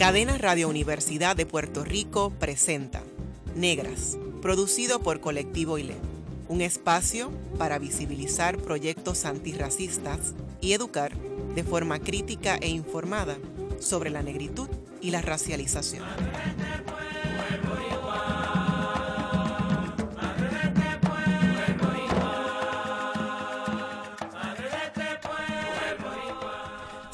Cadena Radio Universidad de Puerto Rico presenta Negras, producido por Colectivo ILE, un espacio para visibilizar proyectos antirracistas y educar de forma crítica e informada sobre la negritud y la racialización.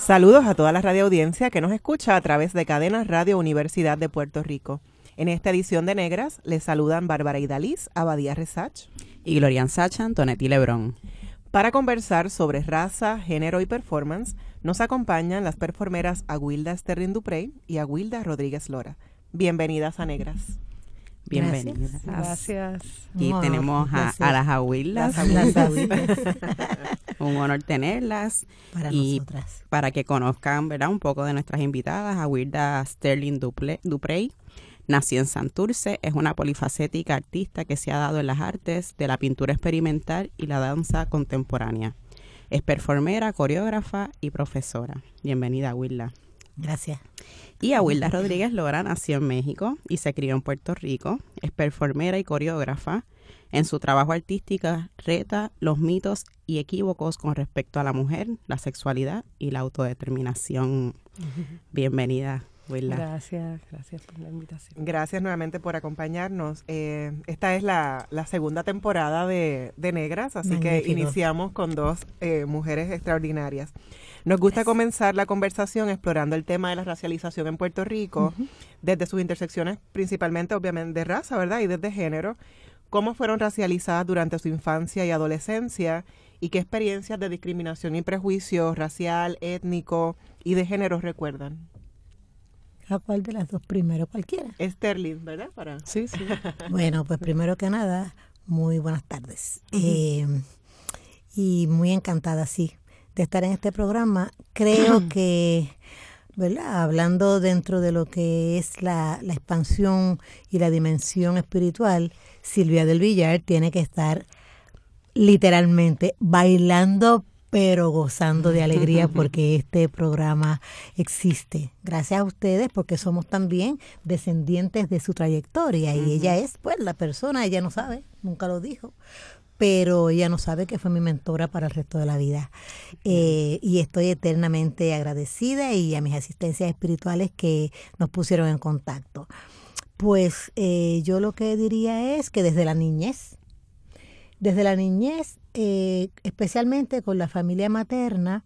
Saludos a toda la radioaudiencia que nos escucha a través de Cadena Radio Universidad de Puerto Rico. En esta edición de Negras les saludan Bárbara Idaliz, Abadía Resach y Glorian Sacha, Antonetti Lebrón. Para conversar sobre raza, género y performance, nos acompañan las performeras Aguilda Sterling Duprey y Aguilda Rodríguez Lora. Bienvenidas a Negras. Bienvenidas. Gracias. Aquí tenemos a, las Aguildas. un honor tenerlas. Para y nosotras. Para que conozcan ¿verdad? un poco de nuestras invitadas, Aguilda Sterling Duprey. Nació en Santurce, es una polifacética artista que se ha dado en las artes de la pintura experimental y la danza contemporánea. Es performera, coreógrafa y profesora. Bienvenida, Aguilda. Gracias. Y Aguilda Rodríguez Lora nació en México y se crió en Puerto Rico. Es performera y coreógrafa. En su trabajo artístico reta los mitos y equívocos con respecto a la mujer, la sexualidad y la autodeterminación. Bienvenida, Aguilda. Gracias, gracias por la invitación. Gracias nuevamente por acompañarnos. Eh, esta es la, la, segunda temporada de, de Negras, así Magnífico. que iniciamos con dos eh, mujeres extraordinarias. Nos gusta comenzar la conversación explorando el tema de la racialización en Puerto Rico, uh -huh. desde sus intersecciones principalmente, obviamente, de raza, ¿verdad? Y desde género. ¿Cómo fueron racializadas durante su infancia y adolescencia? ¿Y qué experiencias de discriminación y prejuicio racial, étnico y de género recuerdan? ¿A cuál de las dos primero? Cualquiera. Sterling, ¿verdad? Para... Sí, sí. bueno, pues primero que nada, muy buenas tardes. Uh -huh. eh, y muy encantada, sí, de estar en este programa. Creo que, ¿verdad? Hablando dentro de lo que es la, la, expansión y la dimensión espiritual, Silvia del Villar tiene que estar literalmente bailando pero gozando de alegría porque este programa existe. Gracias a ustedes porque somos también descendientes de su trayectoria y uh -huh. ella es pues la persona, ella no sabe, nunca lo dijo, pero ella no sabe que fue mi mentora para el resto de la vida. Eh, y estoy eternamente agradecida y a mis asistencias espirituales que nos pusieron en contacto. Pues eh, yo lo que diría es que desde la niñez, desde la niñez, eh, especialmente con la familia materna,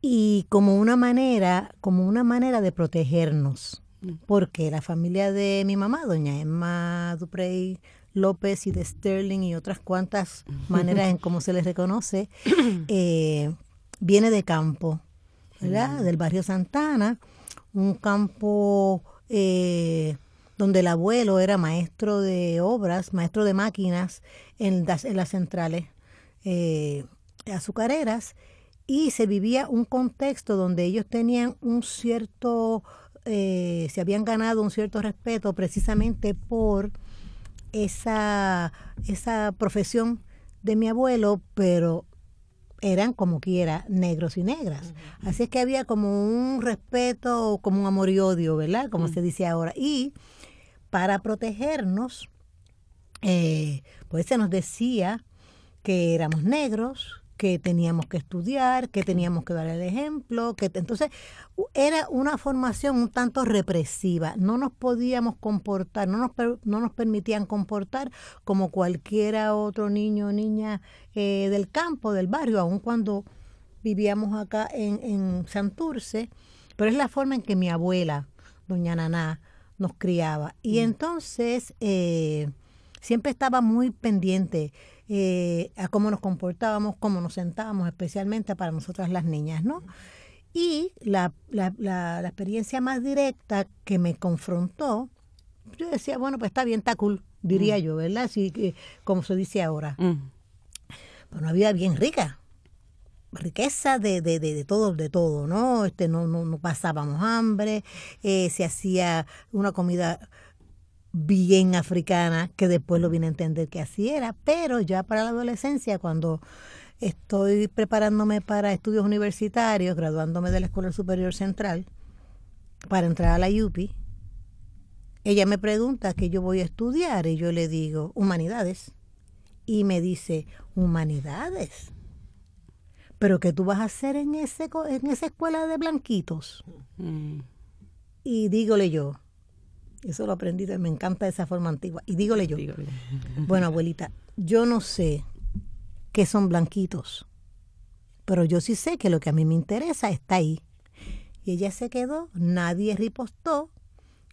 y como una manera, como una manera de protegernos, porque la familia de mi mamá, doña Emma Duprey López y de Sterling y otras cuantas maneras en cómo se les reconoce, eh, viene de campo, ¿verdad? Del barrio Santana, un campo eh, donde el abuelo era maestro de obras, maestro de máquinas en las, en las centrales eh, azucareras, y se vivía un contexto donde ellos tenían un cierto, eh, se habían ganado un cierto respeto precisamente por esa, esa profesión de mi abuelo, pero eran como quiera negros y negras. Uh -huh. Así es que había como un respeto, como un amor y odio, ¿verdad? Como uh -huh. se dice ahora. Y para protegernos, eh, pues se nos decía que éramos negros, que teníamos que estudiar, que teníamos que dar el ejemplo, que entonces era una formación un tanto represiva, no nos podíamos comportar, no nos, no nos permitían comportar como cualquiera otro niño o niña eh, del campo, del barrio, aun cuando vivíamos acá en, en Santurce, pero es la forma en que mi abuela, doña Naná, nos criaba. Y mm. entonces eh, siempre estaba muy pendiente eh, a cómo nos comportábamos, cómo nos sentábamos, especialmente para nosotras las niñas, ¿no? Y la, la, la, la, experiencia más directa que me confrontó, yo decía, bueno, pues está bien, está cool, diría mm. yo, ¿verdad? Así que, como se dice ahora. Mm. Pero una vida bien rica, riqueza de, de, de, de, todo, de todo, ¿no? Este, no, no, no pasábamos hambre, eh, se hacía una comida bien africana, que después lo vine a entender que así era, pero ya para la adolescencia, cuando estoy preparándome para estudios universitarios, graduándome de la Escuela Superior Central, para entrar a la UPI, ella me pregunta qué yo voy a estudiar y yo le digo, humanidades. Y me dice, humanidades. Pero ¿qué tú vas a hacer en, ese, en esa escuela de blanquitos? Mm. Y dígole yo, eso lo aprendí, me encanta esa forma antigua. Y dígole yo, bueno, abuelita, yo no sé qué son blanquitos, pero yo sí sé que lo que a mí me interesa está ahí. Y ella se quedó, nadie ripostó.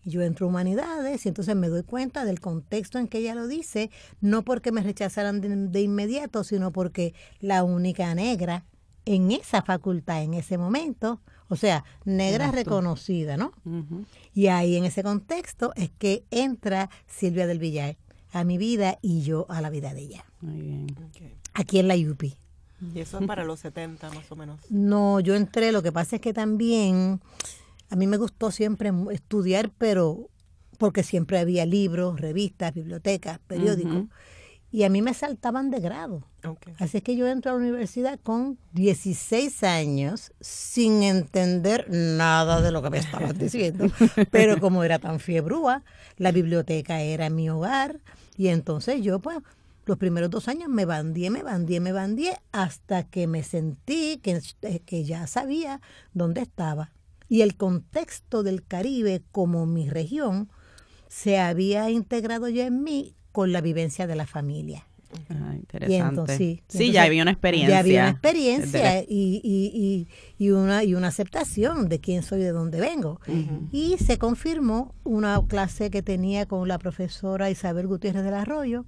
y Yo entro a humanidades y entonces me doy cuenta del contexto en que ella lo dice, no porque me rechazaran de, de inmediato, sino porque la única negra en esa facultad en ese momento, o sea, negra Eras tú. reconocida, ¿no? Y ahí en ese contexto es que entra Silvia del Villar a mi vida y yo a la vida de ella, Muy bien. Ok. aquí en la UPI. Y eso es para los 70 más o menos. No, yo entré, lo que pasa es que también a mí me gustó siempre estudiar, pero porque siempre había libros, revistas, bibliotecas, periódicos. Y a mí me saltaban de grado. Ok. Así es que yo entro a la universidad con 16 años sin entender nada de lo que me estaban diciendo. Pero como era tan fiebrúa, la biblioteca era mi hogar y entonces yo pues los primeros dos años me bandié, me bandié, me bandié hasta que me sentí que, eh, que ya sabía dónde estaba. Y el contexto del Caribe como mi región se había integrado ya en mí con la vivencia de la familia. Ah, Y interesante. entonces, sí, sí, ya había una experiencia. Ya había una experiencia la- y, y, y, y una, y una aceptación de quién soy, de dónde vengo. Y se confirmó una clase que tenía con la profesora Isabel Gutiérrez del Arroyo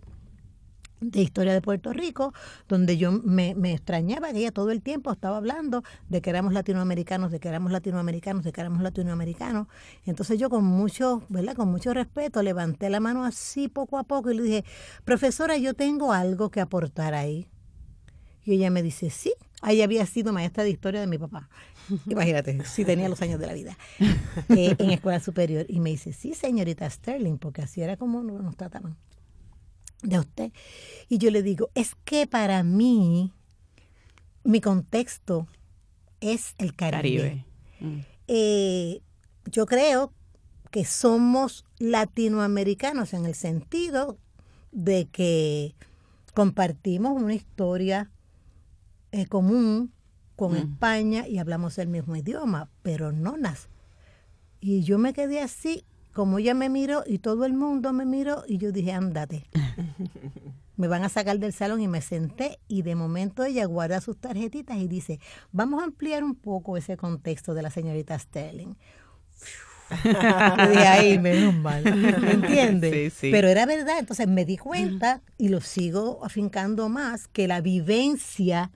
de historia de Puerto Rico, donde yo me, me extrañaba que ella todo el tiempo estaba hablando de que éramos latinoamericanos, de que éramos latinoamericanos, de que éramos latinoamericanos. Entonces yo con mucho, ¿verdad? Con mucho respeto levanté la mano así poco a poco y le dije, profesora, yo tengo algo que aportar ahí. Y ella me dice, sí, ahí había sido maestra de historia de mi papá. Imagínate, sí tenía los años de la vida eh, en escuela superior. Y me dice, sí, señorita Sterling, porque así era como nos trataban de usted. Y yo le digo, es que para mí, mi contexto es el Caribe. Caribe. Mm. Eh, yo creo que somos latinoamericanos en el sentido de que compartimos una historia eh, común con Mm. España y hablamos el mismo idioma, pero no nas. Y yo me quedé así, como ella me miró y todo el mundo me miró y yo dije, ándate. me van a sacar del salón y me senté y de momento ella guarda sus tarjetitas y dice, vamos a ampliar un poco ese contexto de la señorita Sterling. Dije, ay, menos mal, ¿me entiendes? Sí, sí. Pero era verdad, entonces me di cuenta y lo sigo afincando más, que la vivencia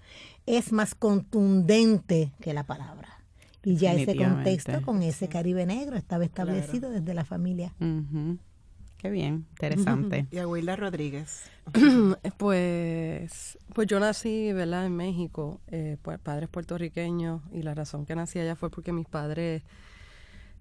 es más contundente que la palabra. Y ya ese contexto con ese Caribe negro estaba establecido desde la familia. Qué bien, interesante. Y Aguila Rodríguez. Pues, pues yo nací, ¿verdad? En México, eh, pues, padres puertorriqueños y la razón que nací allá fue porque mis padres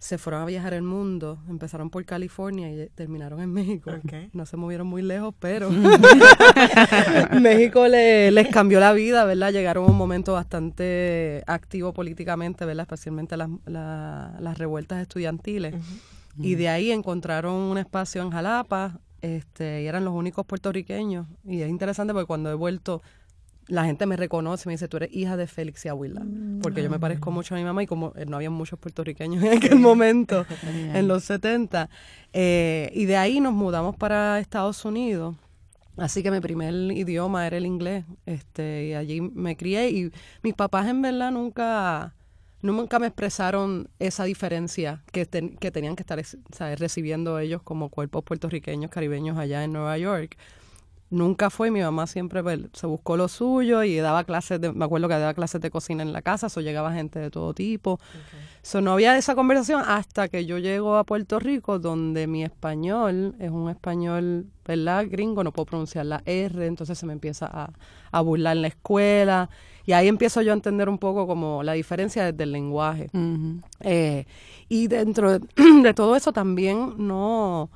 se fueron a viajar el mundo, empezaron por California y terminaron en México. No se movieron muy lejos, pero México le- les cambió la vida, ¿verdad? Llegaron a un momento bastante activo políticamente, ¿verdad? Especialmente las, la- las revueltas estudiantiles. Y de ahí encontraron un espacio en Jalapa, este, y eran los únicos puertorriqueños. Y es interesante porque cuando he vuelto, la gente me reconoce, me dice, tú eres hija de Félix y Abuela. Porque yo me parezco mucho a mi mamá y como eh, no había muchos puertorriqueños en aquel momento, en los 70. eh, y de ahí nos mudamos para Estados Unidos. Así que mi primer idioma era el inglés, este, y allí me crié y mis papás en verdad nunca, nunca me expresaron esa diferencia que, ten- que tenían que estar ¿sabes? recibiendo ellos como cuerpos puertorriqueños, caribeños allá en Nueva York. Nunca fue, mi mamá siempre pues, se buscó lo suyo y daba clases, de, me acuerdo que daba clases de cocina en la casa, so llegaba gente de todo tipo. So, no había esa conversación hasta que yo llego a Puerto Rico, donde mi español es un español, ¿verdad? Gringo, no puedo pronunciar la R, entonces se me empieza a, a burlar en la escuela. Y ahí empiezo yo a entender un poco como la diferencia desde el lenguaje. Eh, y dentro de, de todo eso también no,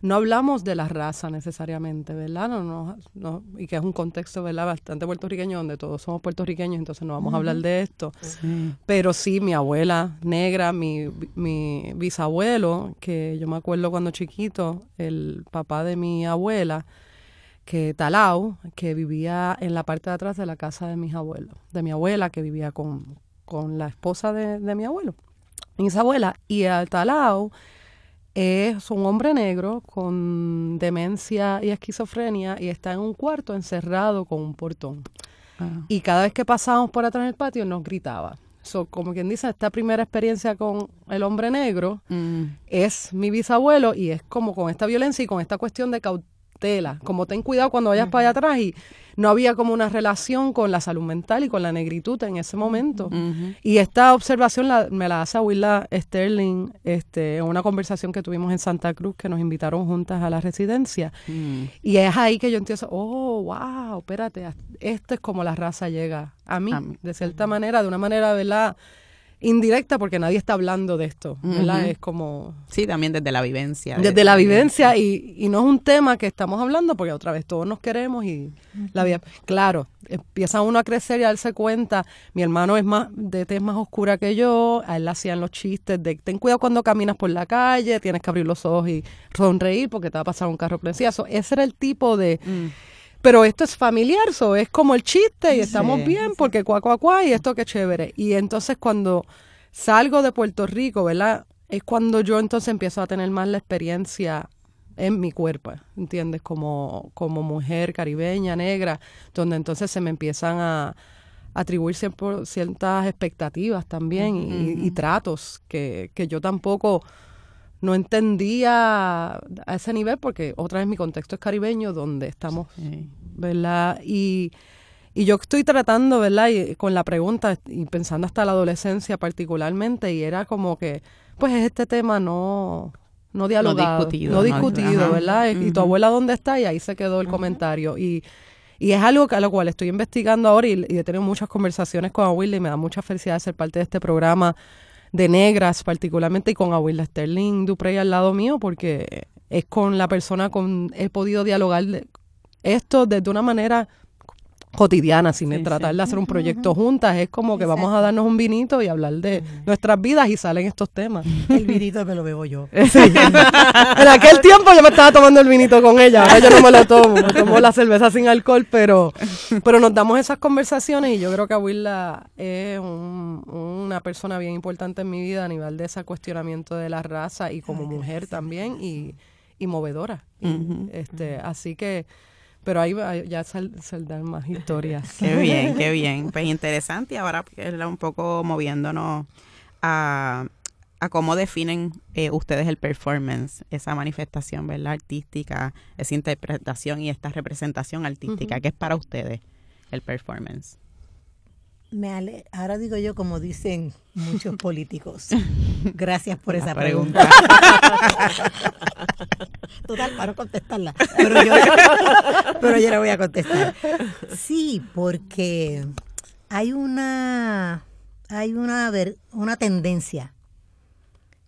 no hablamos de la raza necesariamente, ¿verdad? No, no, no, y que es un contexto, ¿verdad? Bastante puertorriqueño, donde todos somos puertorriqueños, entonces no vamos a hablar de esto. Pero sí, mi abuela negra, mi, mi bisabuelo, que yo me acuerdo cuando chiquito, el papá de mi abuela, que Talau, que vivía en la parte de atrás de la casa de mis abuelos, de mi abuela, que vivía con, con la esposa de, de mi abuelo, mis abuelas, y al Talau es un hombre negro con demencia y esquizofrenia y está en un cuarto encerrado con un portón. Ah. Y cada vez que pasábamos por atrás del patio nos gritaba. So, como quien dice, esta primera experiencia con el hombre negro Mm. es mi bisabuelo y es como con esta violencia y con esta cuestión de cautela. Como ten cuidado cuando vayas para allá atrás y no había como una relación con la salud mental y con la negritud en ese momento. Y esta observación la- me la hace Willa Sterling este, en una conversación que tuvimos en Santa Cruz, que nos invitaron juntas a la residencia. Mm. Y es ahí que yo entiendo, oh, wow, espérate, esto es como la raza llega a mí, A mí. de cierta manera, de una manera, ¿verdad? Indirecta, porque nadie está hablando de esto, ¿verdad? Es como Sí, también desde la vivencia. de- desde la vivencia y, y no es un tema que estamos hablando porque otra vez todos nos queremos y la vida claro empieza uno a crecer y a darse cuenta mi hermano es más de tez más oscura que yo a él le hacían los chistes de ten cuidado cuando caminas por la calle tienes que abrir los ojos y sonreír porque te va a pasar un carro precioso ese era el tipo de Mm. Pero esto es familiar, so, es como el chiste y estamos Sí, bien porque cuá, cuá, cuá y esto que chévere. Y entonces cuando salgo de Puerto Rico, ¿verdad? Es cuando yo entonces empiezo a tener más la experiencia en mi cuerpo, ¿entiendes? Como, como mujer caribeña, negra, donde entonces se me empiezan a atribuir ciertas expectativas también y, y tratos que, que yo tampoco no entendía a ese nivel porque otra vez mi contexto es caribeño donde estamos Sí. ¿verdad? Y, y yo estoy tratando, ¿verdad? Y con la pregunta y pensando hasta la adolescencia particularmente, y era como que, pues es este tema no, no dialogado, discutido, no no- discutido. ¿verdad? Y tu abuela dónde está y ahí se quedó el comentario. Y, y es algo que a lo cual estoy investigando ahora y, y he tenido muchas conversaciones con Abuela y me da mucha felicidad de ser parte de este programa de negras particularmente y con Abuela Sterling Duprey al lado mío porque es con la persona con he podido dialogar esto desde una manera cotidiana, sin Sí, tratar sí. de hacer un proyecto juntas. Es como que vamos a darnos un vinito y hablar de nuestras vidas y salen estos temas. El vinito me lo bebo yo. Sí. en aquel tiempo yo me estaba tomando el vinito con ella, ahora yo no me lo tomo, me tomo la cerveza sin alcohol, pero, pero nos damos esas conversaciones y yo creo que Willa es un- una persona bien importante en mi vida a nivel de ese cuestionamiento de la raza y como mujer también y, y movedora. Este, así que, pero ahí va- ya sal- saldrán más historias. Qué bien, qué bien. Pues interesante. Y ahora un poco moviéndonos a, a cómo definen eh, ustedes el performance, esa manifestación, ¿verdad? Artística, esa interpretación y esta representación artística. ¿Qué es para ustedes el performance? Me ale- Ahora digo yo como dicen muchos políticos. Gracias por esa La pregunta. Total, para no contestarla. Pero yo, pero yo la voy a contestar. Sí, porque hay una hay una ver- una tendencia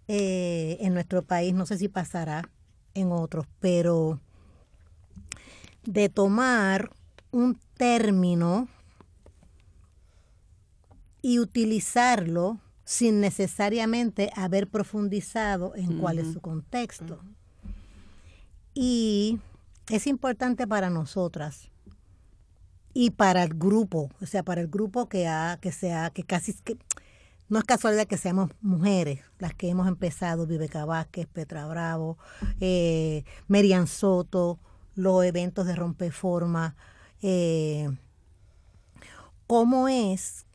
eh, en nuestro país, no sé si pasará en otros, pero de tomar un término y utilizarlo sin necesariamente haber profundizado en cuál es su contexto. Y es importante para nosotras y para el grupo, o sea, para el grupo que ha, que sea, que casi que no es casualidad que seamos mujeres las que hemos empezado, Viveca Vázquez, Petra Bravo, eh, Merian Soto, los eventos de Rompeforma, eh, cómo es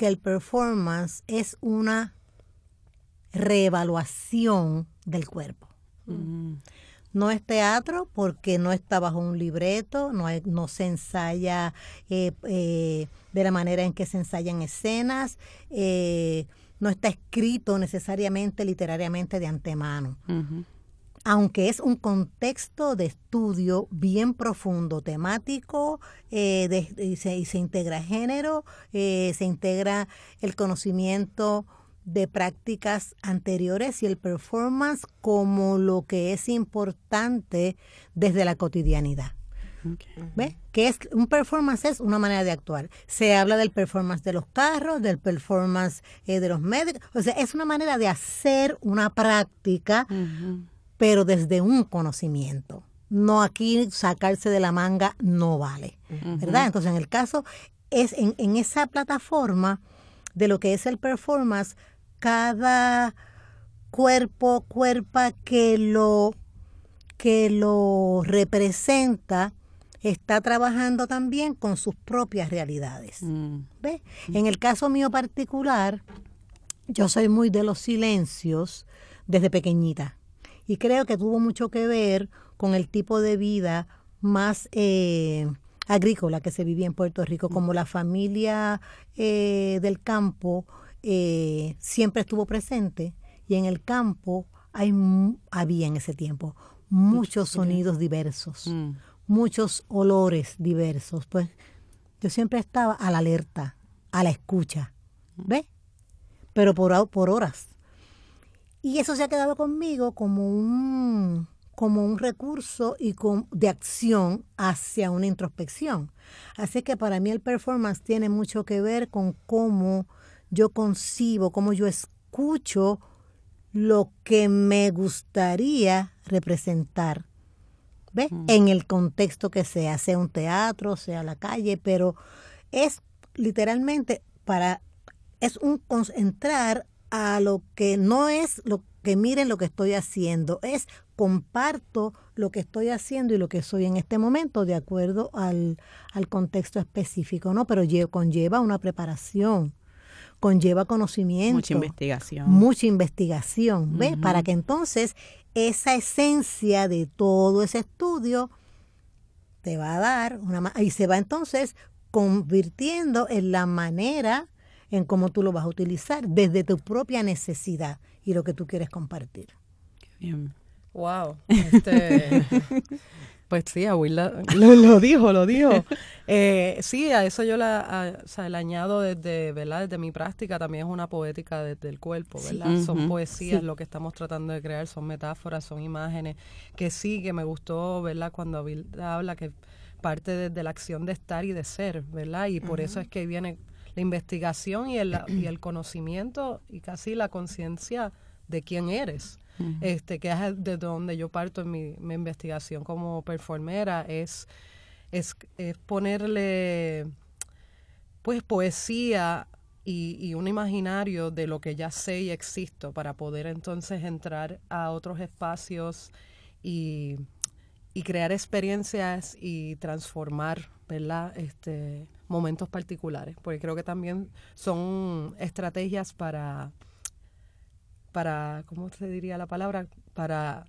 que el performance es una reevaluación del cuerpo. No es teatro porque no está bajo un libreto, no, hay- no se ensaya eh, eh, de la manera en que se ensayan escenas, eh, no está escrito necesariamente literariamente de antemano. Aunque es un contexto de estudio bien profundo, temático, eh, de- y, se, y se integra género, eh, se integra el conocimiento de prácticas anteriores y el performance como lo que es importante desde la cotidianidad. ¿Ves? Que es un performance es una manera de actuar. Se habla del performance de los carros, del performance eh, de los médicos. O sea, es una manera de hacer una práctica, pero desde un conocimiento. No aquí sacarse de la manga no vale. ¿Verdad? Entonces, en el caso, es en, en esa plataforma de lo que es el performance, cada cuerpo, cuerpa que lo que lo representa está trabajando también con sus propias realidades. Mm. En el caso mío particular, yo soy muy de los silencios desde pequeñita y creo que tuvo mucho que ver con el tipo de vida más eh, agrícola que se vivía en Puerto Rico, mm. como la familia eh, del campo eh, siempre estuvo presente y en el campo hay, había en ese tiempo muchos sonidos diversos. Mm muchos olores diversos. Pues yo siempre estaba a la alerta, a la escucha, ¿ves? Pero por, por horas. Y eso se ha quedado conmigo como un, como un recurso y con, de acción hacia una introspección. Así que para mí el performance tiene mucho que ver con cómo yo concibo, cómo yo escucho lo que me gustaría representar en el contexto que sea, sea un teatro, sea la calle, pero es literalmente para, es un concentrar a lo que no es lo que miren lo que estoy haciendo, es comparto lo que estoy haciendo y lo que soy en este momento de acuerdo al, al contexto específico, ¿no? Pero conlleva una preparación, conlleva conocimiento. Mucha investigación. Mucha investigación, ¿ves? Para que entonces esa esencia de todo ese estudio te va a dar una y se va entonces convirtiendo en la manera en cómo tú lo vas a utilizar desde tu propia necesidad y lo que tú quieres compartir. Qué bien. Wow. Este, Pues sí, Abuela lo, dijo, lo dijo. Eh, sí, a eso yo la, o sea, le añado desde, ¿verdad? desde mi práctica, también es una poética desde el cuerpo, ¿verdad? Son poesías lo que estamos tratando de crear, son metáforas, son imágenes, que sí, que me gustó, ¿verdad? Cuando Abuela habla que parte desde la acción de estar y de ser, ¿verdad? Y por eso es que viene la investigación y el, y el conocimiento y casi la conciencia de quién eres este, que es de donde yo parto en mi, investigación como performera, es, es, ponerle pues poesía y, un imaginario de lo que ya sé y existo para poder entonces entrar a otros espacios y, y crear experiencias y transformar, ¿verdad? Este, momentos particulares, porque creo que también son estrategias para para, ¿cómo se diría la palabra? Para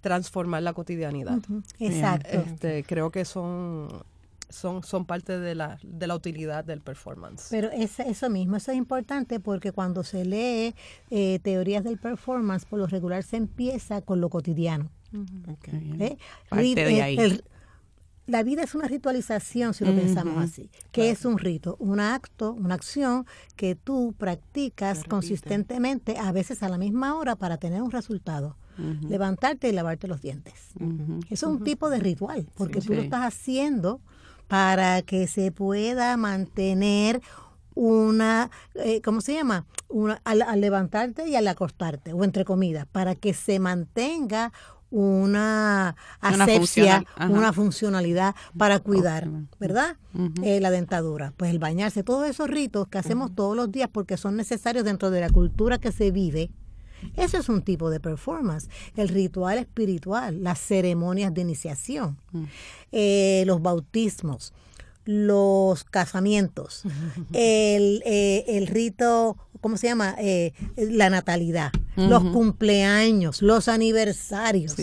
transformar la cotidianidad. Exacto. Este, creo que son son, son parte de la, de la utilidad del performance. Pero es, eso mismo, eso es importante porque cuando se lee eh, teorías del performance, por lo regular se empieza con lo cotidiano. ¿Eh? Parte de ahí la vida es una ritualización, si lo pensamos así. que es un rito? Un acto, una acción que tú practicas consistentemente, a veces a la misma hora, para tener un resultado. Levantarte y lavarte los dientes. Eso es un tipo de ritual, porque tú lo estás haciendo para que se pueda mantener una, eh, ¿cómo se llama? Una, al, al, levantarte y al acostarte, o entre comidas, para que se mantenga una asepsia, una, funcionalidad para cuidar, ¿verdad? Eh, la dentadura, pues el bañarse, todos esos ritos que hacemos todos los días porque son necesarios dentro de la cultura que se vive. Eso es un tipo de performance. El ritual espiritual, las ceremonias de iniciación, eh, los bautismos, los casamientos, el, eh, el rito ¿cómo se llama? Eh, la natalidad, los cumpleaños, los aniversarios,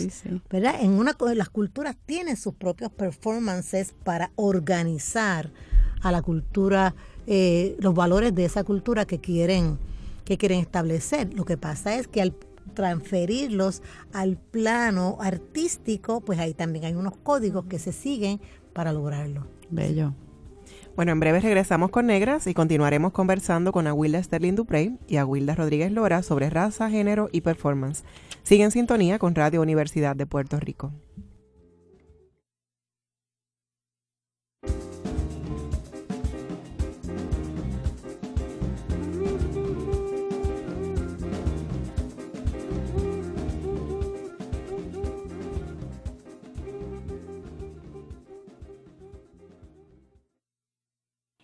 ¿verdad? En una las culturas tienen sus propios performances para organizar a la cultura, eh, los valores de esa cultura que quieren, que quieren establecer. Lo que pasa es que al transferirlos al plano artístico, pues ahí también hay unos códigos que se siguen para lograrlo. Bello. Bueno, en breve regresamos con Negras y continuaremos conversando con Aguilda Sterling Duprey y Aguilda Rodríguez Lora sobre raza, género y performance. Sigue en sintonía con Radio Universidad de Puerto Rico.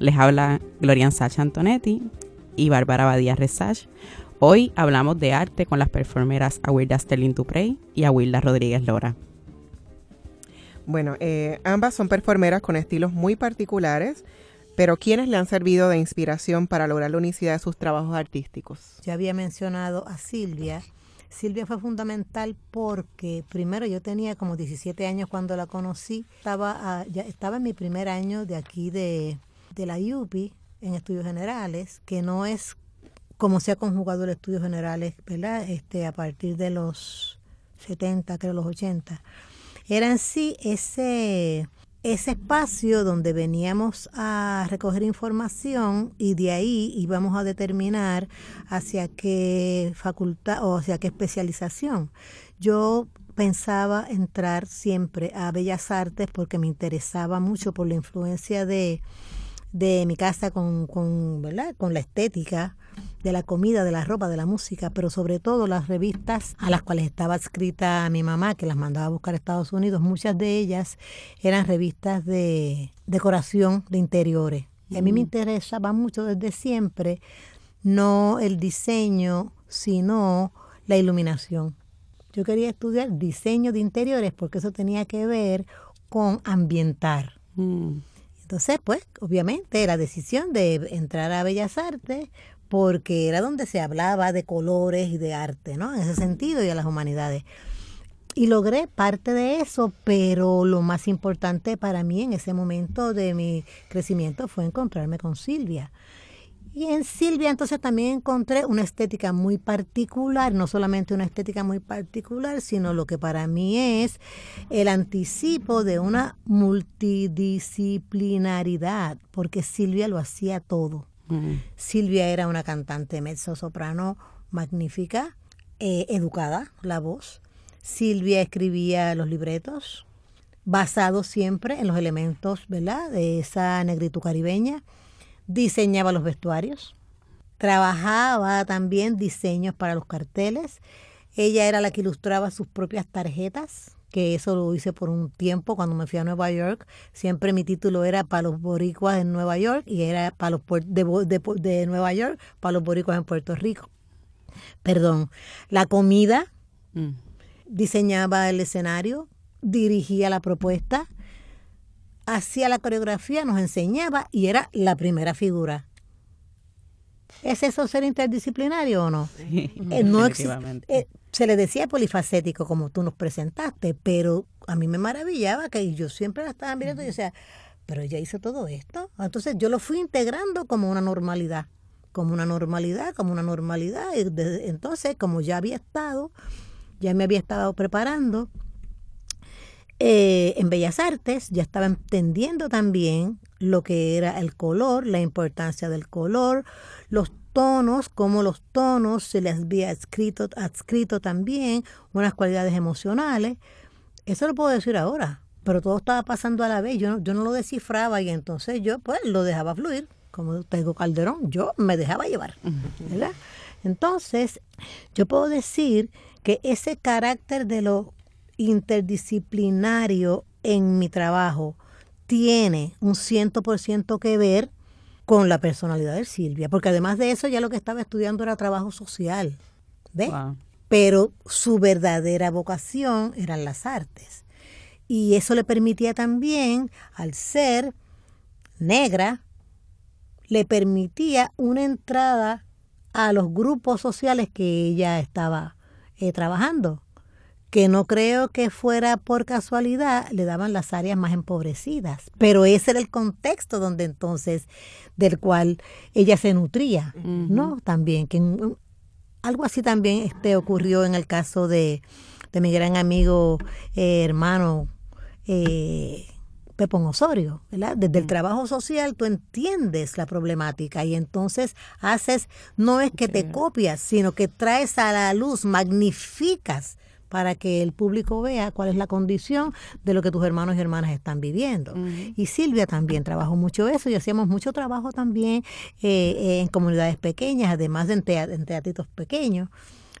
Les habla Glorian Sacha Antonetti y Bárbara Badía Resach. Hoy hablamos de arte con las performeras Awilda Sterling Duprey y Awilda Rodríguez Lora. Bueno, eh, ambas son performeras con estilos muy particulares, pero ¿quiénes le han servido de inspiración para lograr la unicidad de sus trabajos artísticos? Ya había mencionado a Silvia. Silvia fue fundamental porque primero yo tenía como 17 años cuando la conocí. Estaba, ah, ya estaba en mi primer año de aquí de, de la UPI en estudios generales, que no es como se ha conjugado el estudios generales, ¿verdad? Este, a partir de los 70, creo los 80. Era en sí ese, ese espacio donde veníamos a recoger información y de ahí íbamos a determinar hacia qué facultad o hacia qué especialización. Yo pensaba entrar siempre a Bellas Artes porque me interesaba mucho por la influencia de de mi casa con, con, ¿verdad? con la estética de la comida, de la ropa, de la música, pero sobre todo las revistas a las cuales estaba escrita mi mamá, que las mandaba a buscar a Estados Unidos, muchas de ellas eran revistas de decoración de interiores. Y a mí me interesaba mucho desde siempre no el diseño, sino la iluminación. Yo quería estudiar diseño de interiores porque eso tenía que ver con ambientar. Mm. Entonces, pues, obviamente, la decisión de entrar a Bellas Artes, porque era donde se hablaba de colores y de arte, ¿no? En ese sentido, y a las humanidades. Y logré parte de eso, pero lo más importante para mí en ese momento de mi crecimiento fue encontrarme con Silvia. Y en Silvia entonces también encontré una estética muy particular, no solamente una estética muy particular, sino lo que para mí es el anticipo de una multidisciplinaridad, porque Silvia lo hacía todo. Silvia era una cantante mezzo soprano magnífica, eh, educada, la voz. Silvia escribía los libretos, basados siempre en los elementos, ¿verdad?, de esa negritud caribeña diseñaba los vestuarios, trabajaba también diseños para los carteles. Ella era la que ilustraba sus propias tarjetas, que eso lo hice por un tiempo cuando me fui a Nueva York. Siempre mi título era para los boricuas en Nueva York y era para los de, de, Nueva York para los boricuas en Puerto Rico. Perdón, la comida, mm. diseñaba el escenario, dirigía la propuesta, hacía la coreografía, nos enseñaba y era la primera figura. ¿Es eso ser interdisciplinario o no? Sí, eh, no eh, se le decía polifacético como tú nos presentaste, pero a mí me maravillaba que yo siempre la estaba mirando y yo decía, pero ella hizo todo esto. Entonces yo lo fui integrando como una normalidad, como una normalidad, como una normalidad. Y entonces, como ya había estado, ya me había estado preparando, eh, en Bellas Artes ya estaba entendiendo también lo que era el color, la importancia del color, los tonos, cómo los tonos se les había adscrito, adscrito también unas cualidades emocionales. Eso lo puedo decir ahora, pero todo estaba pasando a la vez. Yo no, yo no lo descifraba y entonces yo pues lo dejaba fluir. Como tengo Calderón, yo me dejaba llevar. Entonces, yo puedo decir que ese carácter de lo interdisciplinario en mi trabajo tiene un ciento por ciento que ver con la personalidad de Silvia, porque además de eso ya lo que estaba estudiando era trabajo social, ¿ves? Pero su verdadera vocación eran las artes. Y eso le permitía también, al ser negra, le permitía una entrada a los grupos sociales que ella estaba eh, trabajando, que no creo que fuera por casualidad, le daban las áreas más empobrecidas, pero ese era el contexto donde entonces, del cual ella se nutría, ¿no? También, que algo así también este, ocurrió en el caso de, de mi gran amigo, eh, hermano, eh, Pepón Osorio, ¿verdad? Desde el mm. trabajo social tú entiendes la problemática y entonces haces, no es que te copias, sino que traes a la luz, magnificas para que el público vea cuál es la condición de lo que tus hermanos y hermanas están viviendo. Y Silvia también trabajó mucho eso y hacíamos mucho trabajo también eh, en comunidades pequeñas, además de en teatritos pequeños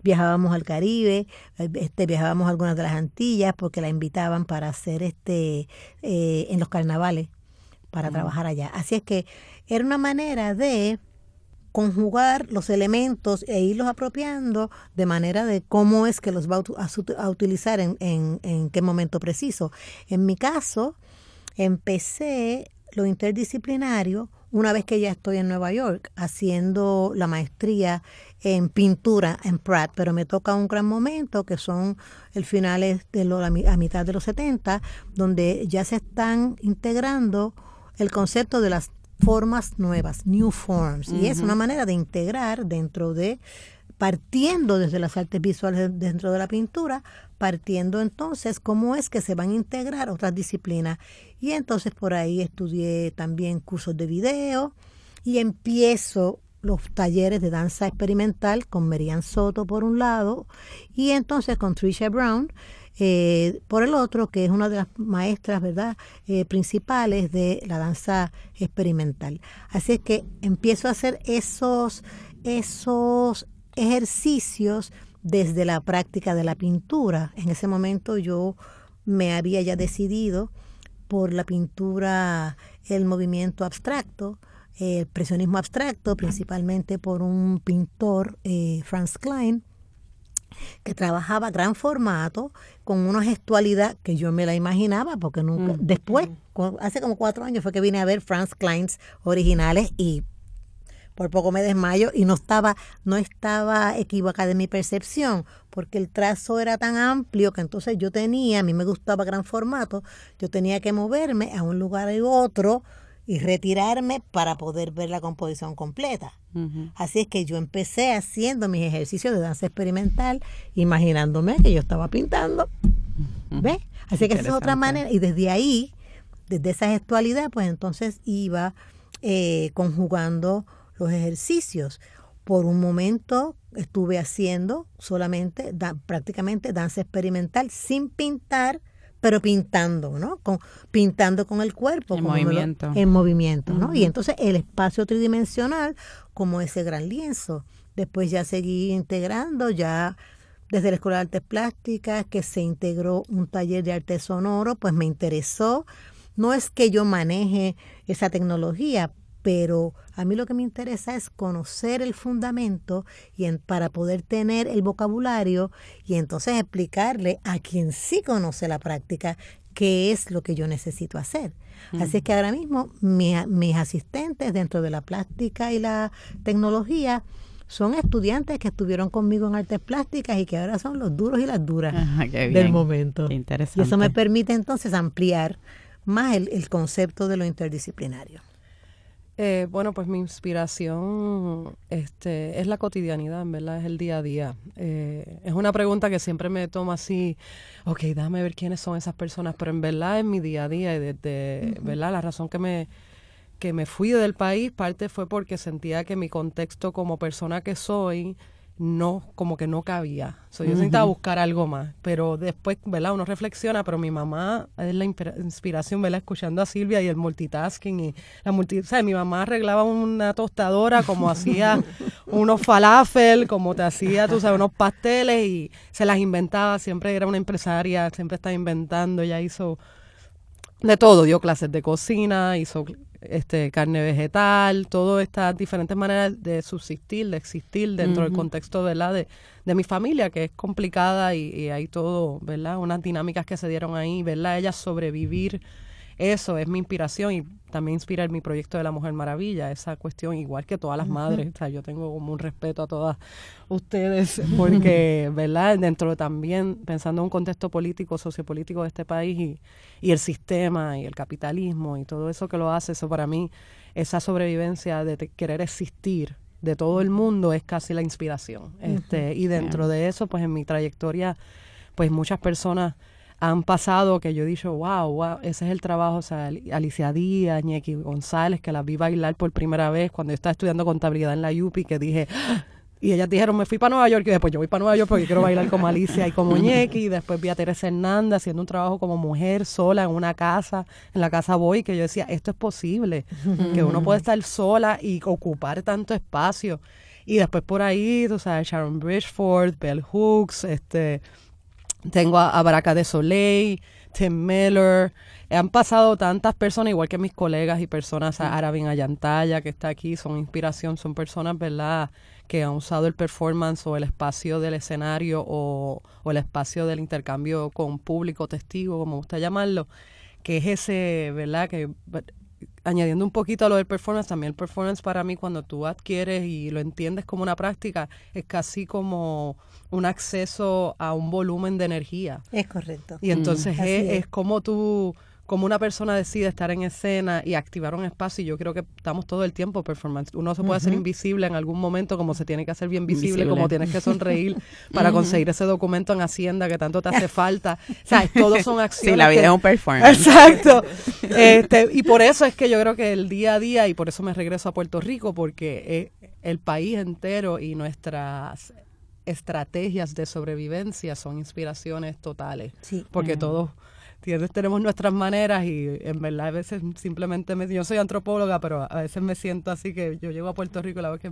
viajábamos al Caribe, este, viajábamos a algunas de las Antillas porque la invitaban para hacer este eh, en los carnavales, para trabajar allá. Así es que era una manera de conjugar los elementos e irlos apropiando de manera de cómo es que los va a, utilizar en, en, en qué momento preciso. En mi caso, empecé lo interdisciplinario una vez que ya estoy en Nueva York haciendo la maestría en pintura en Pratt, pero me toca un gran momento que son el finales de lo, a mitad de los 70, donde ya se están integrando el concepto de las formas nuevas, new forms, y es una manera de integrar dentro de partiendo desde las artes visuales dentro de la pintura, partiendo entonces cómo es que se van a integrar otras disciplinas. Y entonces por ahí estudié también cursos de video y empiezo los talleres de danza experimental con Merian Soto por un lado y entonces con Tricia Brown eh, por el otro, que es una de las maestras verdad eh, principales de la danza experimental. Así es que empiezo a hacer esos, esos ejercicios desde la práctica de la pintura. En ese momento yo me había ya decidido por la pintura, el movimiento abstracto, el presionismo abstracto, principalmente por un pintor, eh, Franz Klein, que trabajaba gran formato, con una gestualidad que yo me la imaginaba, porque nunca, mm. después, hace como cuatro años fue que vine a ver Franz Klein's originales y por poco me desmayo y no estaba, no estaba equivocada de mi percepción, porque el trazo era tan amplio que entonces yo tenía, a mí me gustaba gran formato, yo tenía que moverme a un lugar u otro y retirarme para poder ver la composición completa. Así es que yo empecé haciendo mis ejercicios de danza experimental, imaginándome que yo estaba pintando. ¿Ves? Así que esa es otra manera. Y desde ahí, desde esa gestualidad, pues entonces iba eh, conjugando los ejercicios. Por un momento estuve haciendo solamente prácticamente danza experimental sin pintar, pero pintando, ¿no? Con, pintando con el cuerpo. En movimiento. en movimiento, ¿no? Y entonces el espacio tridimensional como ese gran lienzo. Después ya seguí integrando, ya desde la Escuela de Artes Plásticas, que se integró un taller de arte sonoro, pues me interesó. No es que yo maneje esa tecnología, pero a mí lo que me interesa es conocer el fundamento y para poder tener el vocabulario y entonces explicarle a quien sí conoce la práctica qué es lo que yo necesito hacer. Así es que ahora mismo mis asistentes dentro de la plástica y la tecnología son estudiantes que estuvieron conmigo en artes plásticas y que ahora son los duros y las duras del momento. Qué interesante. Y eso me permite entonces ampliar más el concepto de lo interdisciplinario. Eh, bueno, pues mi inspiración este, es la cotidianidad, en verdad, es el día a día. Eh, es una pregunta que siempre me toma así, ok, déjame ver quiénes son esas personas, pero en verdad es mi día a día y desde, ¿verdad? La razón que me, que me fui del país, parte fue porque sentía que mi contexto como persona que soy no, como que no cabía. So, yo necesitaba buscar algo más, pero después, ¿verdad? Uno reflexiona, pero mi mamá es la inspiración, ¿verdad? Escuchando a Silvia y el multitasking y la multi, o sea, mi mamá arreglaba una tostadora como hacía unos falafel, como te hacía, tú sabes, unos pasteles y se las inventaba, siempre era una empresaria, siempre estaba inventando, ella hizo de todo, dio clases de cocina, hizo este, carne vegetal, todas estas diferentes maneras de subsistir, de existir dentro del contexto ¿verdad? De, de mi familia, que es complicada y, hay todo, ¿verdad? Unas dinámicas que se dieron ahí, ¿verdad? Ella sobrevivir eso es mi inspiración y también inspira mi proyecto de la Mujer Maravilla, esa cuestión, igual que todas las madres, o sea, yo tengo como un respeto a todas ustedes, porque, ¿verdad? Dentro también, pensando en un contexto político, sociopolítico de este país y, y el sistema y el capitalismo y todo eso que lo hace, eso para mí, esa sobrevivencia de querer existir de todo el mundo es casi la inspiración. este Y dentro de eso, pues en mi trayectoria, pues muchas personas han pasado que yo he dicho, wow, wow, ese es el trabajo, o sea, Alicia Díaz, Ñequi González, que la vi bailar por primera vez cuando yo estaba estudiando contabilidad en la UPI, que dije, y ellas dijeron, me fui para Nueva York y después yo voy para Nueva York porque quiero bailar como Alicia y como Ñequi. Y después vi a Teresa Hernández haciendo un trabajo como mujer sola en una casa, en la casa Boy, que yo decía, esto es posible, que uno puede estar sola y ocupar tanto espacio. Y después por ahí, tú sabes, Sharon Bridgeford, Bell Hooks, este tengo a, Baraka de Soleil, Tim Miller. Han pasado tantas personas, igual que mis colegas y personas, a Arabin Ayantaya, que está aquí, son inspiración, son personas, ¿verdad?, que han usado el performance o el espacio del escenario o el espacio del intercambio con público, testigo, como gusta llamarlo, que es ese, ¿verdad?, que añadiendo un poquito a lo del performance, también el performance para mí cuando tú adquieres y lo entiendes como una práctica, es casi como un acceso a un volumen de energía. Es correcto. Y entonces es, es. como tú como una persona decide estar en escena y activar un espacio, y yo creo que estamos todo el tiempo performance. Uno se puede hacer invisible en algún momento, como se tiene que hacer bien visible, como tienes que sonreír para conseguir ese documento en Hacienda que tanto te hace falta. O sea, todos son acciones. Sí, la vida es un performance. Exacto. Este, y por eso es que yo creo que el día a día, y por eso me regreso a Puerto Rico, porque eh, el país entero y nuestras estrategias de sobrevivencia son inspiraciones totales. Sí. Porque todos tenemos nuestras maneras y en verdad a veces simplemente me... Yo soy antropóloga, pero a veces me siento así que yo llego a Puerto Rico y la vez que...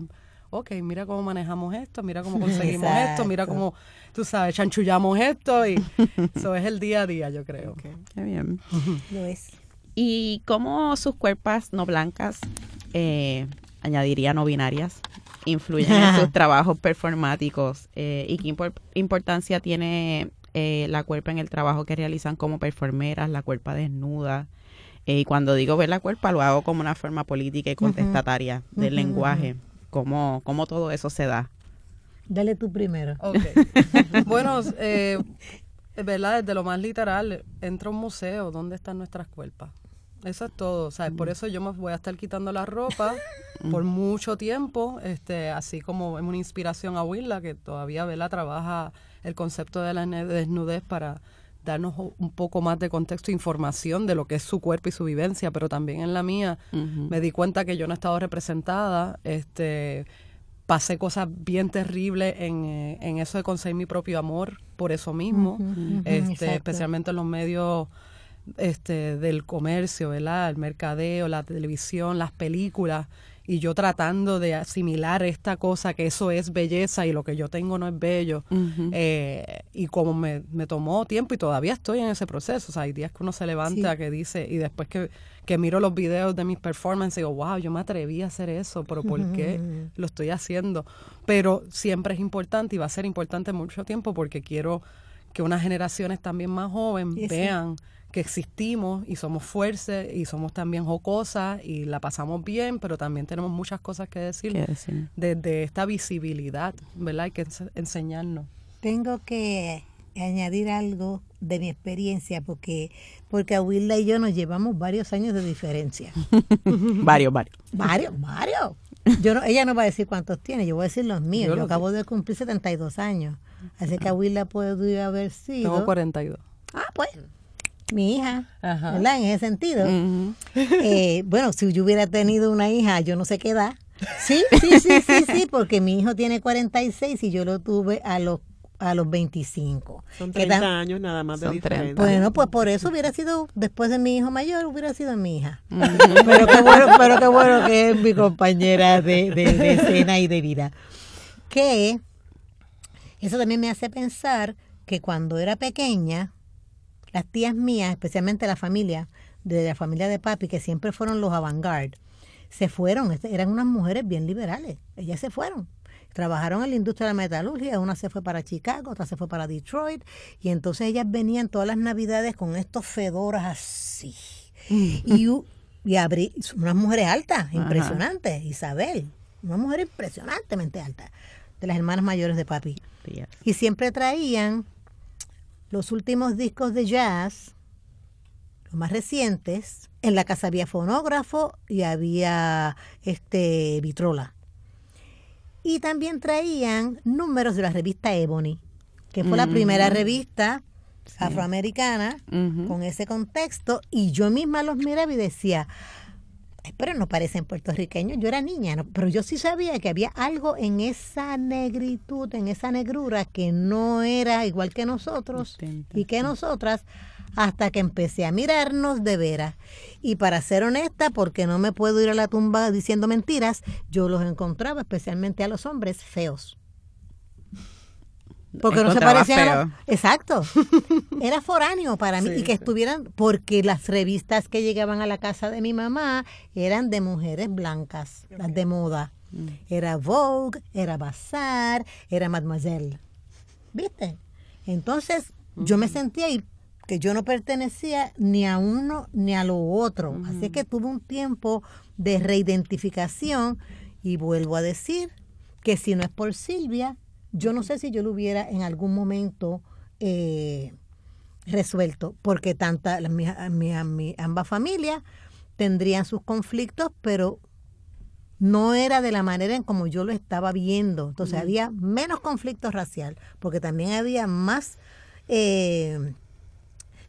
Ok, mira cómo manejamos esto, mira cómo conseguimos esto, mira cómo, tú sabes, chanchullamos esto y eso es el día a día, yo creo. Qué bien. Lo es. ¿Y cómo sus cuerpas no blancas, eh, añadiría no binarias, influyen en sus trabajos performáticos? Eh, ¿Y qué importancia tiene eh, la cuerpa en el trabajo que realizan como performeras, la cuerpa desnuda. Eh, y cuando digo ver la cuerpa, lo hago como una forma política y contestataria del lenguaje. ¿Cómo, ¿Cómo, todo eso se da? Dale tú primero. bueno, eh, ¿verdad? Desde lo más literal, entra un museo, ¿dónde están nuestras cuerpas? Eso es todo, ¿sabes? Por eso yo me voy a estar quitando la ropa por mucho tiempo, este, así como es una inspiración a Willa, que todavía, ¿verdad? Trabaja el concepto de la desnudez para darnos un poco más de contexto e información de lo que es su cuerpo y su vivencia, pero también en la mía me di cuenta que yo no he estado representada, este pasé cosas bien terribles en, eh, en eso de conseguir mi propio amor por eso mismo, este, especialmente en los medios este, del comercio, ¿verdad? El mercadeo, la televisión, las películas y yo tratando de asimilar esta cosa que eso es belleza y lo que yo tengo no es bello. Eh, y como me, me, tomó tiempo y todavía estoy en ese proceso. O sea, hay días que uno se levanta que dice, y después que, que miro los videos de mis performances, digo, wow, yo me atreví a hacer eso, pero ¿por qué lo estoy haciendo? Pero siempre es importante y va a ser importante mucho tiempo porque quiero que unas generaciones también más jóvenes vean que existimos y somos fuertes y somos también jocosas y la pasamos bien, pero también tenemos muchas cosas que decir, desde esta visibilidad, ¿verdad? Hay que enseñarnos. Tengo que añadir algo de mi experiencia porque porque a Wilda y yo nos llevamos varios años de diferencia. varios, varios. Varios, varios. Yo no, ella no va a decir cuántos tiene, yo voy a decir los míos. Yo, acabo de cumplir 72 años. Así que a Wilda puede haber sido... Tengo 42. Ah, pues mi hija, ¿verdad? En ese sentido. Eh, bueno, si yo hubiera tenido una hija, yo no sé qué edad. Sí, sí, sí, sí, sí, porque mi hijo tiene 46 y yo lo tuve a los a los 25. Son 30 años nada más de diferencia. Bueno, pues por eso hubiera sido, después de mi hijo mayor, hubiera sido mi hija. pero qué bueno, pero qué bueno que es mi compañera de, de, de escena y de vida. Que eso también me hace pensar que cuando era pequeña, las tías mías, especialmente la familia, de la familia de papi, que siempre fueron los avant se fueron, este, eran unas mujeres bien liberales, ellas se fueron. Trabajaron en la industria de la metalurgia, una se fue para Chicago, otra se fue para Detroit, y entonces ellas venían todas las navidades con estos fedoras así, Y, y abrí, unas mujeres altas, impresionantes. Isabel, una mujer impresionantemente alta, de las hermanas mayores de papi. Y siempre traían los últimos discos de jazz, los más recientes. En la casa había fonógrafo y había este vitrola. Y también traían números de la revista Ebony, que fue la primera revista afroamericana con ese contexto. Y yo misma los miraba y decía, pero no parecen puertorriqueños. Yo era niña, pero yo sí sabía que había algo en esa negritud, en esa negrura que no era igual que nosotros y que nosotras hasta que empecé a mirarnos de veras. Y para ser honesta, porque no me puedo ir a la tumba diciendo mentiras, yo los encontraba, especialmente a los hombres, feos. Porque no se parecían. Exacto. Era foráneo para mí y que estuvieran, porque las revistas que llegaban a la casa de mi mamá eran de mujeres blancas, las de moda. Mm. Era Vogue, era Bazar, era Mademoiselle. ¿Viste? Entonces yo me sentía ahí que yo no pertenecía ni a uno ni a lo otro. Así que tuve un tiempo de reidentificación y vuelvo a decir que si no es por Silvia, yo no sé si yo lo hubiera en algún momento eh, resuelto, porque tanta, ambas familias tendrían sus conflictos, pero no era de la manera en como yo lo estaba viendo. Entonces había menos conflicto racial, porque también había más eh,